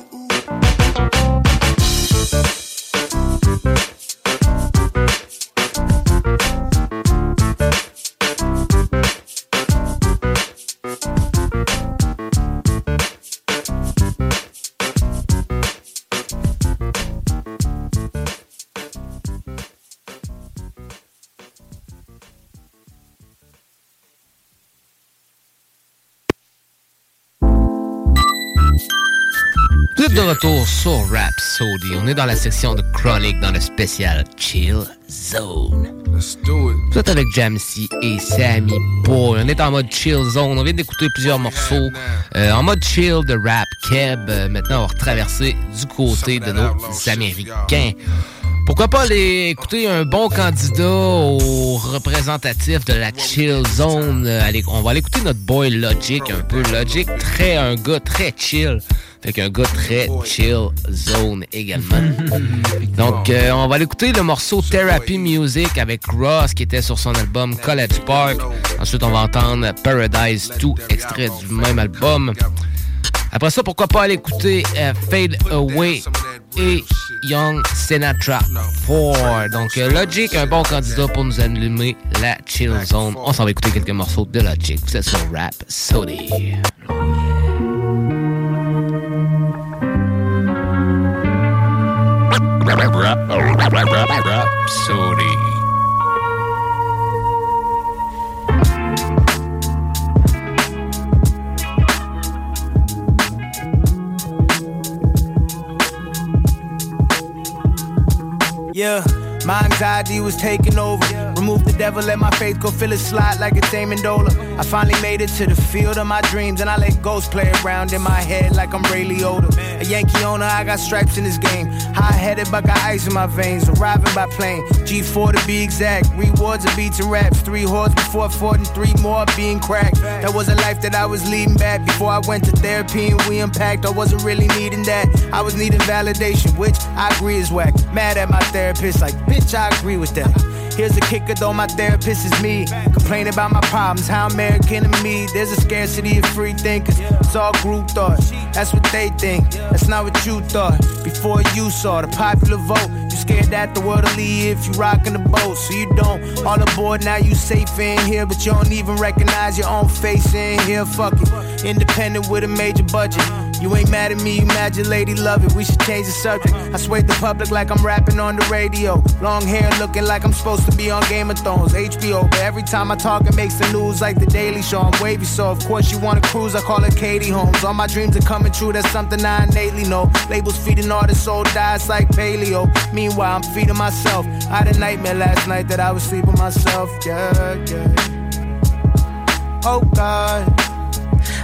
Rhapsody. On est dans la section de Chronic dans le spécial Chill Zone. Let's do it. Vous êtes avec Jamsey et Sammy Boy. On est en mode Chill Zone. On vient d'écouter plusieurs morceaux euh, en mode chill de rap keb. Euh, maintenant, on va retraverser du côté de nos Américains. Pourquoi pas aller écouter un bon candidat au représentatif de la chill zone? Euh, allez, on va aller écouter notre boy Logic un peu. Logic, très un gars très chill. Fait qu'un gars très chill zone également. Donc, euh, on va aller écouter le morceau Therapy Music avec Ross qui était sur son album College Park. Ensuite, on va entendre Paradise 2, extrait du même album. Après ça, pourquoi pas aller écouter euh, Fade Away et Young Sinatra 4. Donc, euh, Logic, un bon candidat pour nous allumer la chill zone. On s'en va écouter quelques morceaux de Logic. Vous êtes sur Rap Sody. Rapsodie. Yeah, my anxiety was taking over. Remove the devil, let my faith go feel it slide like it's Amendola. I finally made it to the field of my dreams, and I let ghosts play around in my head like I'm Ray Liotta. A Yankee owner, I got stripes in this game. High headed, but got ice in my veins. Arriving by plane, G4 to be exact. Rewards of beats and raps. Three hordes before fought, and three more being cracked. That was a life that I was leading back before I went to therapy and we unpacked. I wasn't really needing that. I was needing validation, which I agree is whack. Mad at my therapist, like, bitch, I agree with that. Here's the kicker though, my therapist is me. Complain about my problems, how American to me. There's a scarcity of free thinkers. It's all group thought. That's what they think. That's not what you thought. Before you saw the popular vote, you scared that the world will leave if you rockin' the boat. So you don't. All aboard now, you safe in here, but you don't even recognize your own face in here. Fuck it. Independent with a major budget. You ain't mad at me, you mad your lady love it. We should change the subject. I swayed the public like I'm rapping on the radio. Long hair looking like I'm supposed to be on Game of Thrones, HBO. But every time I talk, it makes the news like the Daily Show. I'm wavy, so of course you wanna cruise. I call it Katie Holmes. All my dreams are coming true, that's something I innately know. Labels feeding artists, soul dies like paleo. Meanwhile, I'm feeding myself. I had a nightmare last night that I was sleeping myself. Yeah, yeah. Oh God.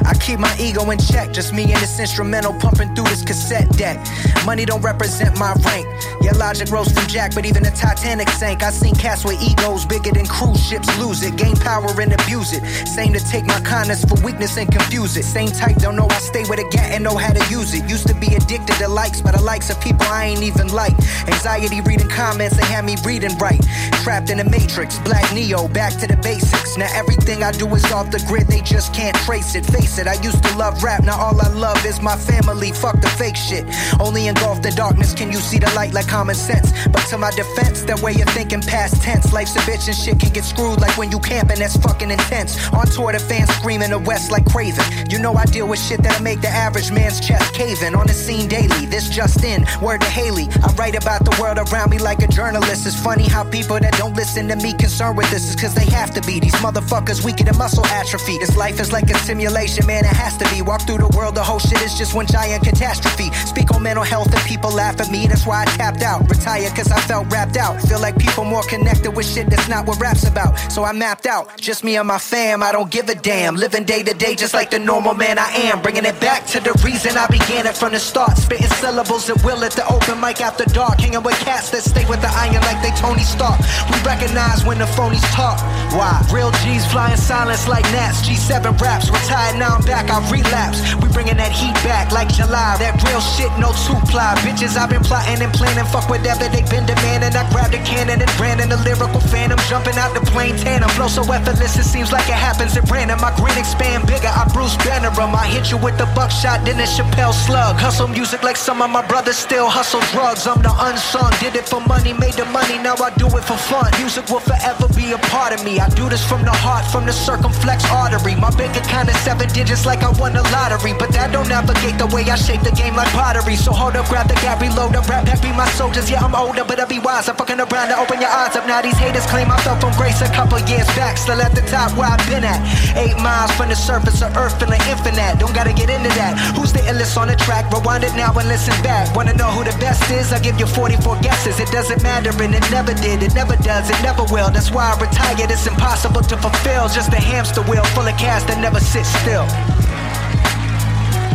I keep my ego in check, just me and this instrumental pumping through this cassette deck. Money don't represent my rank. Yeah, logic rose from Jack, but even the Titanic sank. I seen cats with egos bigger than cruise ships lose it, gain power and abuse it. Same to take my kindness for weakness and confuse it. Same type, don't know I stay with a gat and know how to use it. Used to be addicted to likes, but the likes of people I ain't even like. Anxiety reading comments, they had me reading right. Trapped in the matrix, black Neo, back to the basics. Now everything I do is off the grid, they just can't trace it. Face it, I used to love rap, now all I love is my family. Fuck the fake shit. Only engulfed in darkness can you see the light like common sense. But to my defense, that way you're thinking past tense. Life's a bitch and shit can get screwed like when you camping, that's fucking intense. On tour, the fans screaming the West like craven. You know I deal with shit that'll make the average man's chest caving. On the scene daily, this just in. Word to Haley, I write about the world around me like a journalist. It's funny how people that don't listen to me concerned with this is cause they have to be. These motherfuckers weaker than muscle atrophy. This life is like a simulation, man, it has to be. Walk through the world, the whole shit is just one giant catastrophe. Speak on mental health and people laugh at me, that's why I tapped out. Retired cause I felt wrapped out. Feel like people more connected with shit that's not what rap's about. So I mapped out, just me and my fam, I don't give a damn. Living day to day just like the normal man I am. Bringing it back to the reason I began it from the start. Spitting syllables at will at the open mic after dark. Hanging with cats that stay with the iron like they Tony Stark. We recognize when the phonies talk. Why? Real G's flying silence like gnats. G7 raps, retired now I'm back, I relapse. We bringing that heat back like July. That real shit, no two ply. Bitches, I've been plotting and planning. Fuck whatever they been demanding. I grabbed a cannon and ran in the lyrical phantom. Jumping out the plane tandem. Flow so effortless, it seems like it happens at random. My grin expand bigger, I Bruce Banner. I hit you with the buckshot, then a Chappelle slug. Hustle music like some of my brothers still hustle drugs. I'm the unsung. Did it for money, made the money, now I do it for fun. Music will forever be a part of me. I do this from the heart, from the circumflex artery. My bank account is digits like I won the lottery. But that don't navigate the way I shape the game like pottery. So hold up, grab the gap, reload the rap, be my soldiers. Yeah, I'm older, but I be wise. I'm fucking around to open your eyes up. Now these haters claim I fell from grace a couple years back. Still at the top where I've been at. Eight miles from the surface of earth, feeling infinite. Don't gotta get into that. Who's the illest on the track? Rewind it now and listen back. Wanna know who the best is? I give you 44 guesses. It doesn't matter, and it never did. It never does, it never will. That's why I retired. It's impossible to fulfill. Just a hamster wheel full of cash that never sits still.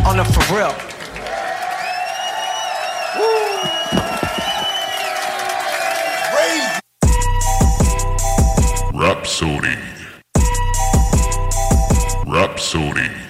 On the for real. Rapsodie. Rapsodie.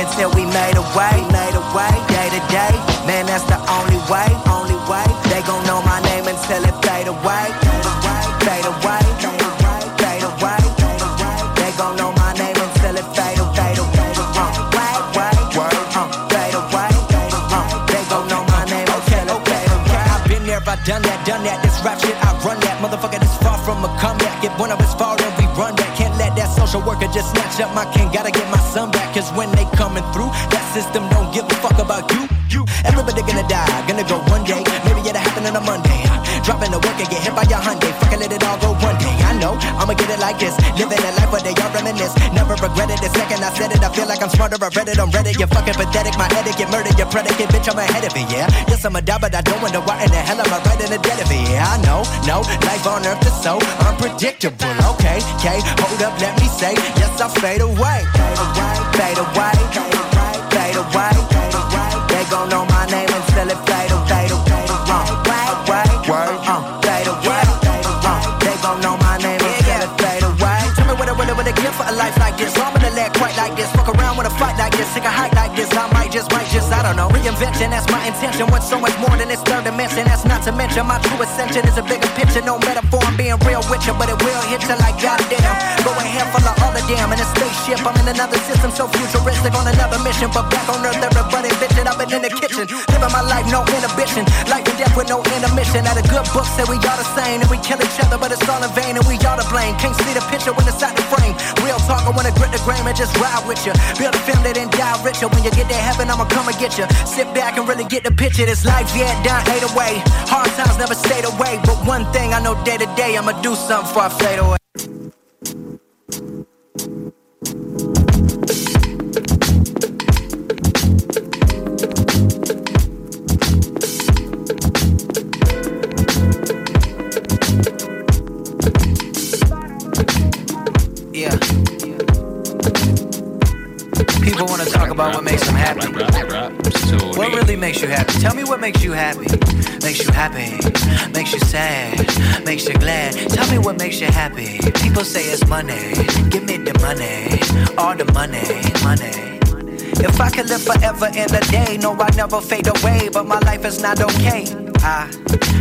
Until we made a way, made a way, day to day. Man, that's the only way, only way. They gon' know my name until it fade away, fade away, social worker just snatch up my king. Gotta get my son back. Cause when they coming through, that system don't give a fuck about you. You, everybody gonna die, gonna go one day. Maybe it'll happen on a Monday. Dropping the work and get hit by your Hyundai. Fucking let it all go know, I'ma get it like this. Living a life where they all reminisce. Never regretted the second I said it. I feel like I'm smarter. I read it on Reddit. You're fucking pathetic. My etiquette murdered your predicate. Bitch, I'm ahead of it, yeah. Yes, I'm a die, but I don't wonder why in the hell am I right in the dead of it. Yeah, I know, no. Life on earth is so unpredictable. Okay, okay, hold up, let me say. Yes, I'll fade away. Fade away, fade away, fade away. They gon' know my name until it fade away. Fade away, around fight like this. Sick a hype like this. I might just, might just, I don't know. Reinvention, that's my intention. What's so much more than this third dimension? That's not to mention my true ascension is a bigger picture. No metaphor, I'm being real with you, but it will hit you like goddamn. Go ahead, full of all the damn. In a spaceship, I'm in another system so futuristic on another mission. But back on Earth, everybody bitching. I've been in the kitchen, living my life, no inhibition. Life and death with no intermission. At a good book said we all the same, and we kill each other, but it's all in vain, and we all to blame. Can't see the picture when it's out the frame. Real talk, I wanna grit the grain and just ride with you. Build a family, then die richer. When you get to heaven, I'ma come and get you. Sit back and really get the picture. This life, yeah, done ate away. Hard times never stayed away. But one thing I know day to day, I'ma do something before I fade away. Makes you happy. Makes you happy, makes you sad, makes you glad. Tell me what makes you happy. People say it's money. Give me the money, all the money, money. If I could live forever in a day, no, I'd never fade away, but my life is not okay. I,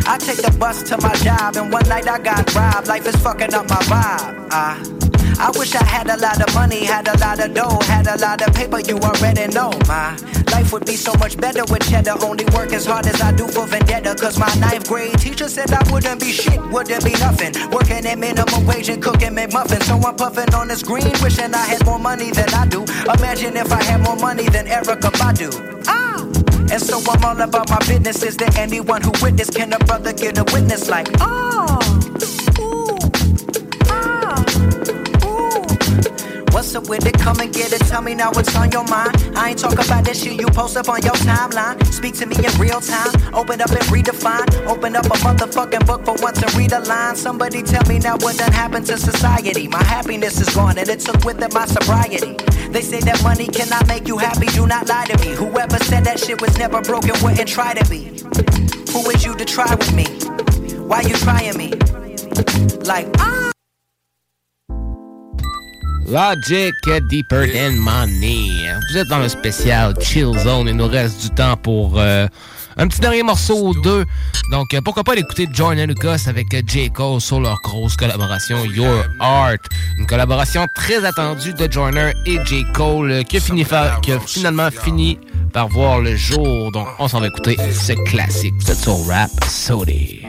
I take the bus to my job, and one night I got robbed. Life is fucking up my vibe. I, I wish I had a lot of money, had a lot of dough, had a lot of paper. You already know my life would be so much better with cheddar. Only work as hard as I do for vendetta. Cause my ninth grade teacher said I wouldn't be shit, wouldn't be nothing. Working at minimum wage and cooking McMuffins. So I'm puffing on this green, wishing I had more money than I do. Imagine if I had more money than Erykah Badu. Ah! And so I'm all about my business. Is there anyone who witnessed? Can a brother get a witness like, oh? What's up with it? Come and get it. Tell me now what's on your mind. I ain't talk about that shit you post up on your timeline. Speak to me in real time. Open up and redefine. Open up a motherfucking book for once and read a line. Somebody tell me now what done happened to society. My happiness is gone and it took with it my sobriety. They say that money cannot make you happy. Do not lie to me. Whoever said that shit was never broken wouldn't try to be. Who is you to try with me? Why you trying me? Like, ah. Logic Deeper Than Money. Vous êtes dans le spécial Chill Zone. Il nous reste du temps pour euh, un petit dernier morceau ou deux. Donc, euh, pourquoi pas l'écouter Joyner Lucas avec euh, J. Cole sur leur grosse collaboration Your Art. Une collaboration très attendue de Joyner et J. Cole qui, a finalement fini par voir le jour. Donc, on s'en va écouter ce classique. Sur Rap Sody.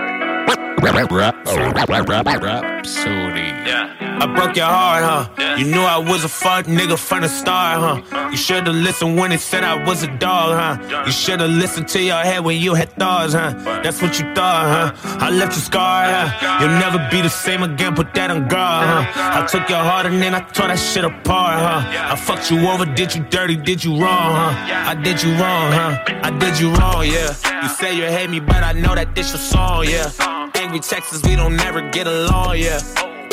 Sody. I broke your heart, huh? You knew I was a fuck nigga from the start, huh? You should've listened when they said I was a dog, huh? You should've listened to your head when you had thoughts, huh? That's what you thought, huh? I left you scarred, huh? You'll never be the same again, put that on guard, huh? I took your heart and then I tore that shit apart, huh? I fucked you over, did you dirty, did you wrong, huh? I did you wrong, huh? I did you wrong, yeah. You say you hate me, but I know that this your song, yeah. Angry Texas, we don't never get along, yeah.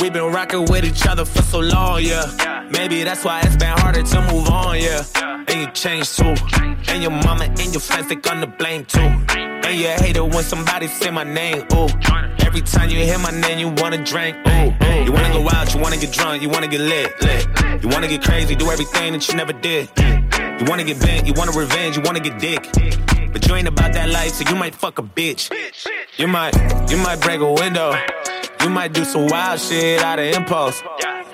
We've been rocking with each other for so long, yeah. Maybe that's why it's been harder to move on, yeah. And you changed too. And your mama and your friends, they gonna blame too. And you hate it when somebody say my name, ooh. Every time you hear my name, you wanna drink, ooh. You wanna go out, you wanna get drunk, you wanna get lit, lit. You wanna get crazy, do everything that you never did. You wanna get bent, you wanna revenge, you wanna get dick. But you ain't about that life, so you might fuck a bitch. You might, you might break a window. You might do some wild shit out of impulse.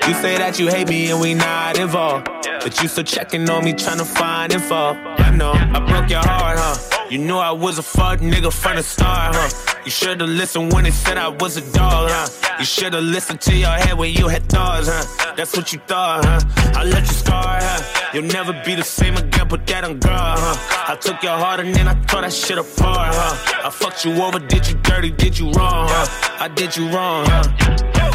You say that you hate me and we not involved. But you still checking on me, trying to find info. I know, I broke your heart, huh? You knew I was a fuck nigga from the start, huh? You should've listened when they said I was a dog, huh? You should've listened to your head when you had thoughts, huh? That's what you thought, huh? I let you scar, huh? You'll never be the same again, put that on guard, huh? I took your heart and then I tore that shit apart, huh? I fucked you over, did you dirty, did you wrong, huh? I did you wrong, huh?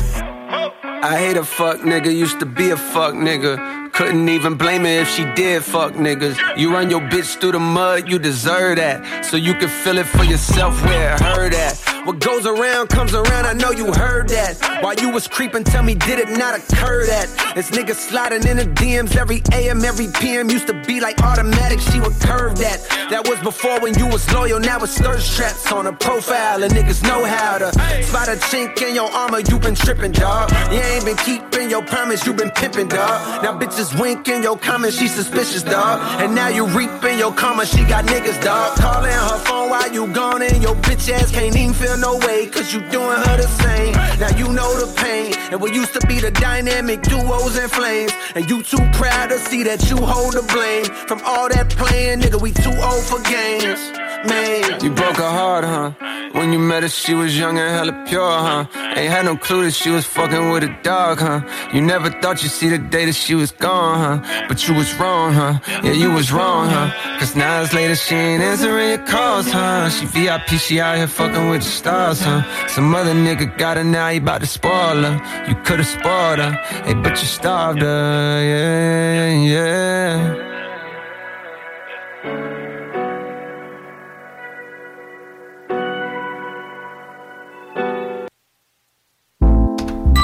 I hate a fuck nigga, used to be a fuck nigga. Couldn't even blame her if she did fuck niggas. You run your bitch through the mud, you deserve that. So you can feel it for yourself where it hurt at. What goes around comes around, I know you heard that. While you was creeping, tell me, did it not occur that? This nigga sliding in the DMs every AM, every PM. Used to be like automatic, she would curve that. That was before when you was loyal, now it's thirst traps on a profile. And niggas know how to spot a chink in your armor, you been tripping, dog. You ain't been keeping your promise, you been pimping, dog. Now bitches winking your comments, she suspicious, dog. And now you reaping your karma, she got niggas, dog. Calling her phone while you gone, and your bitch ass can't even feel no way, cause you doing her the same. Now you know the pain, and what used to be the dynamic duos and flames. And you too proud to see that you hold the blame. From all that playing, nigga, we too old for games. Man, you broke her heart, huh? When you met her, she was young and hella pure, huh? Ain't had no clue that she was fucking with a dog, huh? You never thought you'd see the day that she was gone, huh? But you was wrong, huh? Yeah, you was wrong, huh? Cause now it's later, she ain't answering your calls, huh? She VIP, she out here fucking with the stars, huh? Some other nigga got her now, he about to spoil her. You could've spoiled her, hey, but you starved her, yeah, yeah.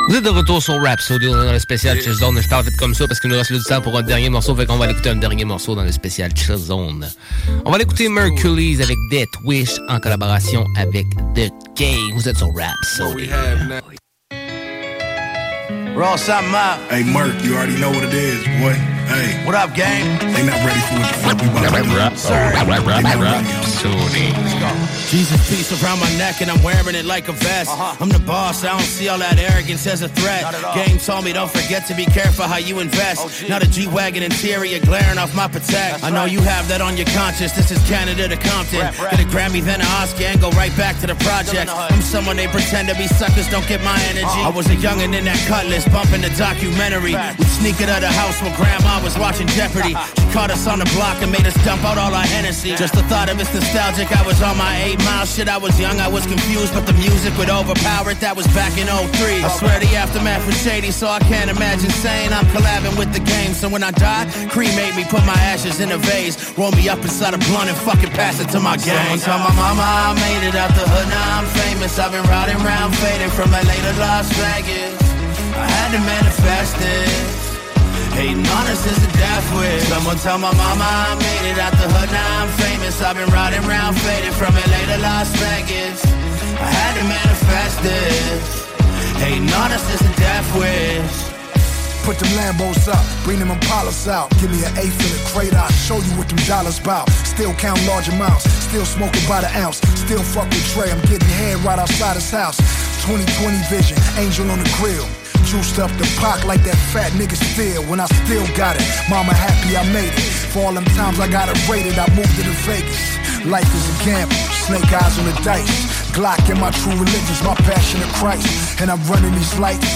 Vous êtes de retour sur Rhapsody, on est dans le spécial Chill Zone. Je parle vite comme ça parce qu'il nous reste le temps pour un dernier morceau, fait qu'on va l'écouter un dernier morceau dans le spécial Chill Zone. On va l'écouter Mercury's avec Death Wish en collaboration avec The Game. Vous êtes sur Rhapsody. Something up. Hey, Merc, you already know what it is, boy. Hey. What up, gang? They not ready for what the fuck we about to do. Sorry. Rapsodie. Jesus piece around my neck and I'm wearing it like a vest. Uh-huh. I'm the boss, I don't see all that arrogance as a threat. Game told me don't forget to be careful how you invest. Oh, now the G-Wagon interior glaring off my protect. I know you have that on your conscience. This is Canada to Compton. Get a Grammy, then an Oscar, and go right back to the project. I'm someone they pretend to be suckers, don't get my energy. Uh-huh. I was a youngin' in that cutlass, bumping the documentary. We'd sneak it out of the house when grandma was watching Jeopardy. She caught us on the block and made us dump out all our Hennessy. Just the thought of it's nostalgic. I was on my eight mile shit. I was young, I was confused, but the music would overpower it. That was back in 03. I swear the aftermath was shady, so I can't imagine saying I'm collabing with the game. So when I die, cremate me, put my ashes in a vase, roll me up inside a blunt and fucking pass it to my gang. Tell my mama I made it out the hood, now I'm famous. I've been riding around faded from LA to Las Vegas. I had to manifest this. Hating on us is a death wish. Someone tell my mama I made it out the hood, now I'm famous. I've been riding around faded from LA to Las Vegas. I had to manifest this. Hating on us is a death wish. Put them Lambos up, bring them Impalas out. Give me an eighth in the crate, I'll show you what them dollars bout. Still count large amounts, still smoking by the ounce. Still fuck with Trey, I'm getting head right outside his house. 2020 vision, angel on the grill. Juiced up the pock like that fat nigga still. When I still got it, mama happy I made it. For all them times I got it rated, I moved to Vegas. Life is a gamble, snake eyes on the dice. Glock in my true religion's my passion of Christ. And I'm running these lights,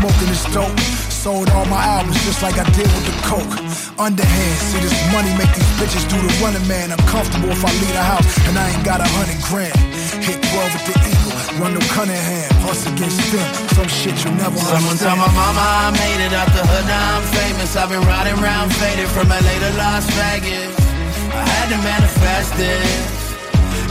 smoking this dope. Sold all my albums just like I did with the coke. Underhand, see this money make these bitches do the running man. I'm comfortable if I leave the house and I ain't got a hundred grand. Hit 12 with the eagle, run no Cunningham, hustle against them. Some shit you never Someone tell my mama I made it out the hood, now I'm famous. I've been riding around faded from LA to Las Vegas. I had to manifest this.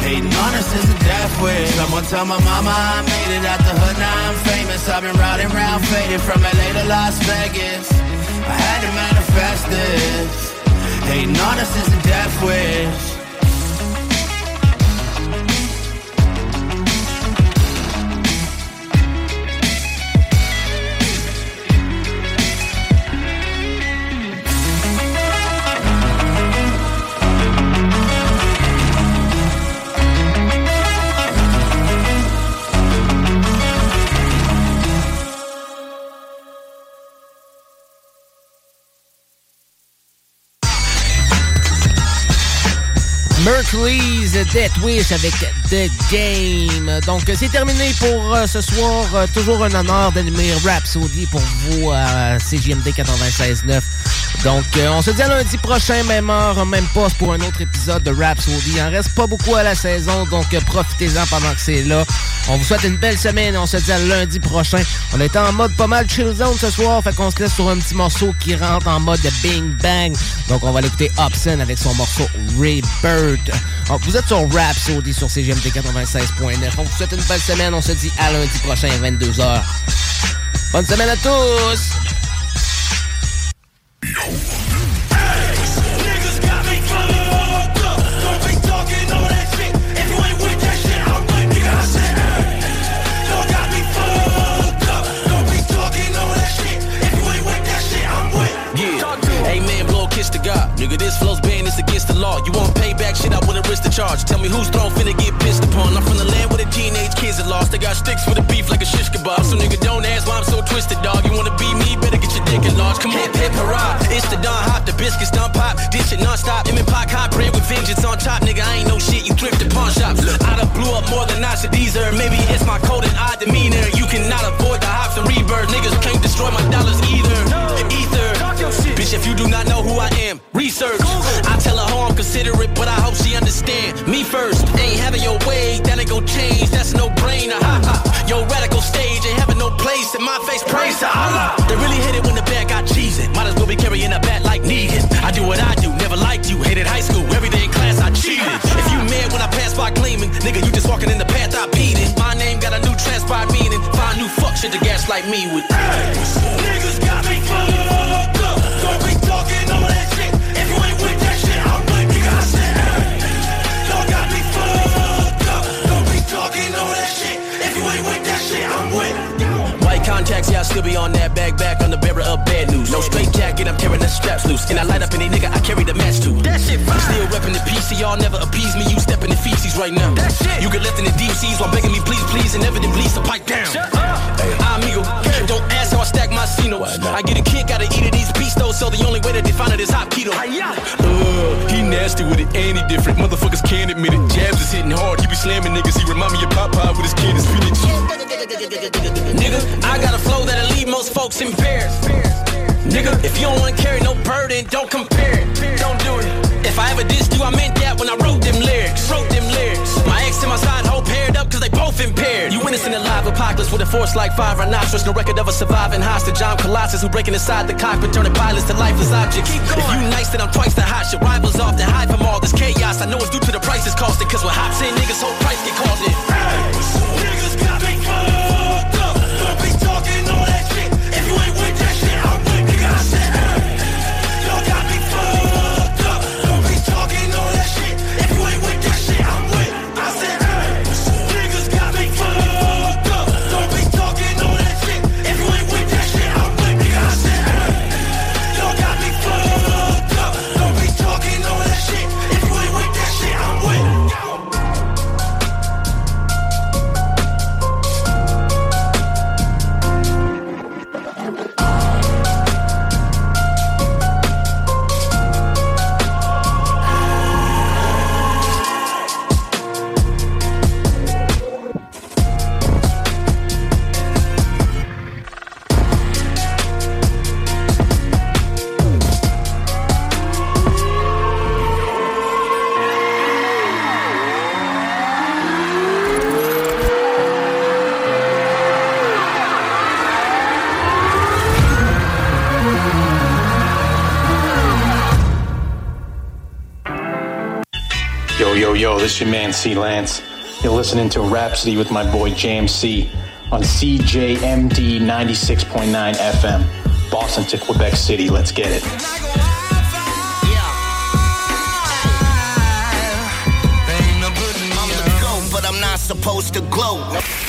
Hating on us is a death wish. Someone tell my mama I made it out the hood, now I'm famous. I've been riding around faded from LA to Las Vegas. I had to manifest this. Hating on us is a death wish. Mercury's Death Wish avec The Game. Donc, c'est terminé pour euh, ce soir. Euh, toujours un honneur d'animer Rhapsody pour vous à CJMD 96.9. Donc, euh, on se dit à lundi prochain, même heure, même poste pour un autre épisode de Rhapsody. Il en reste pas beaucoup à la saison, donc profitez-en pendant que c'est là. On vous souhaite une belle semaine on se dit à lundi prochain. On est en mode pas mal chill zone ce soir, fait qu'on se laisse sur un petit morceau qui rentre en mode Bing Bang. Donc, on va l'écouter Hobson avec son morceau Rebirth. Donc, vous êtes sur Rhapsody sur CGMT 96.9. On vous souhaite une belle semaine. On se dit à lundi prochain, 22h. Bonne semaine à tous! Nigga, this flow's banned, it's against the law. You want payback shit, I wouldn't risk the charge. Tell me who's throne finna get pissed upon. I'm from the land where the teenage kids are lost. They got sticks for the beef like a shish kebab. So nigga, don't ask why I'm so twisted, dog. You wanna be me, better get your dick enlarged. Come on, hip hip hurrah. It's the Don Hop, the biscuits done pop. Dish it non-stop. Him and Pac hot bread with vengeance on top. Nigga, I ain't no shit, you thrift the pawn shops. I done blew up more than I should deserve. Maybe it's my code and odd demeanor. You cannot avoid the hops and rebirth. Niggas can't destroy my dollars either. Ether. Bitch, if you do not know who I am, research. I tell her how I'm considerate, but I hope she understand. Nigga, you just walking in the path I beat it. My name got a new transpired meaning. Find new fuck shit to gaslight me with. Niggas got Contacts, yeah, I still be on that bag back on the bearer of bad news. No straight jacket, I'm tearing the straps loose. And I light up any nigga, I carry the match to. That shit fine. Still repping the PC, y'all never appease me. You stepping in feces right now. That shit. You get left in the deep seas while begging me, please, please, and evidently so pipe down. Shut up. Hey, amigo, don't ask how I stack my Cino. I get a kick out of eating these pistos, so the only way to define it is hot keto. Uh, he nasty with it, and he different. Motherfuckers can't admit it. Jabs is hitting hard, he be slamming niggas. He remind me of Popeye with his kid and spinach. Nigga, I got a flow that'll leave most folks embarrassed. Nigga, if you don't wanna carry no burden, don't compare it. Don't do it. If I ever dissed you, I meant that when I wrote them lyrics. Wrote them lyrics. My ex and my side hoe paired up cause they both impaired. You innocent live apocalypse with a force like five rhinoceros. No record of a surviving hostage. I'm Colossus who breaking inside the cockpit, turning pilots to lifeless objects. Keep going. If you nice, then I'm twice the hot. Your rivals off the hide from all this chaos. I know it's due to the prices costed cause with hot 10 niggas, whole price get called in. Niggas this your man C Lance. You're listening to Rapsodie with my boy Jam`C on CJMD 96.9 FM, Boston to Quebec City. Let's get it. I'm the GOAT, but I'm not supposed to gloat.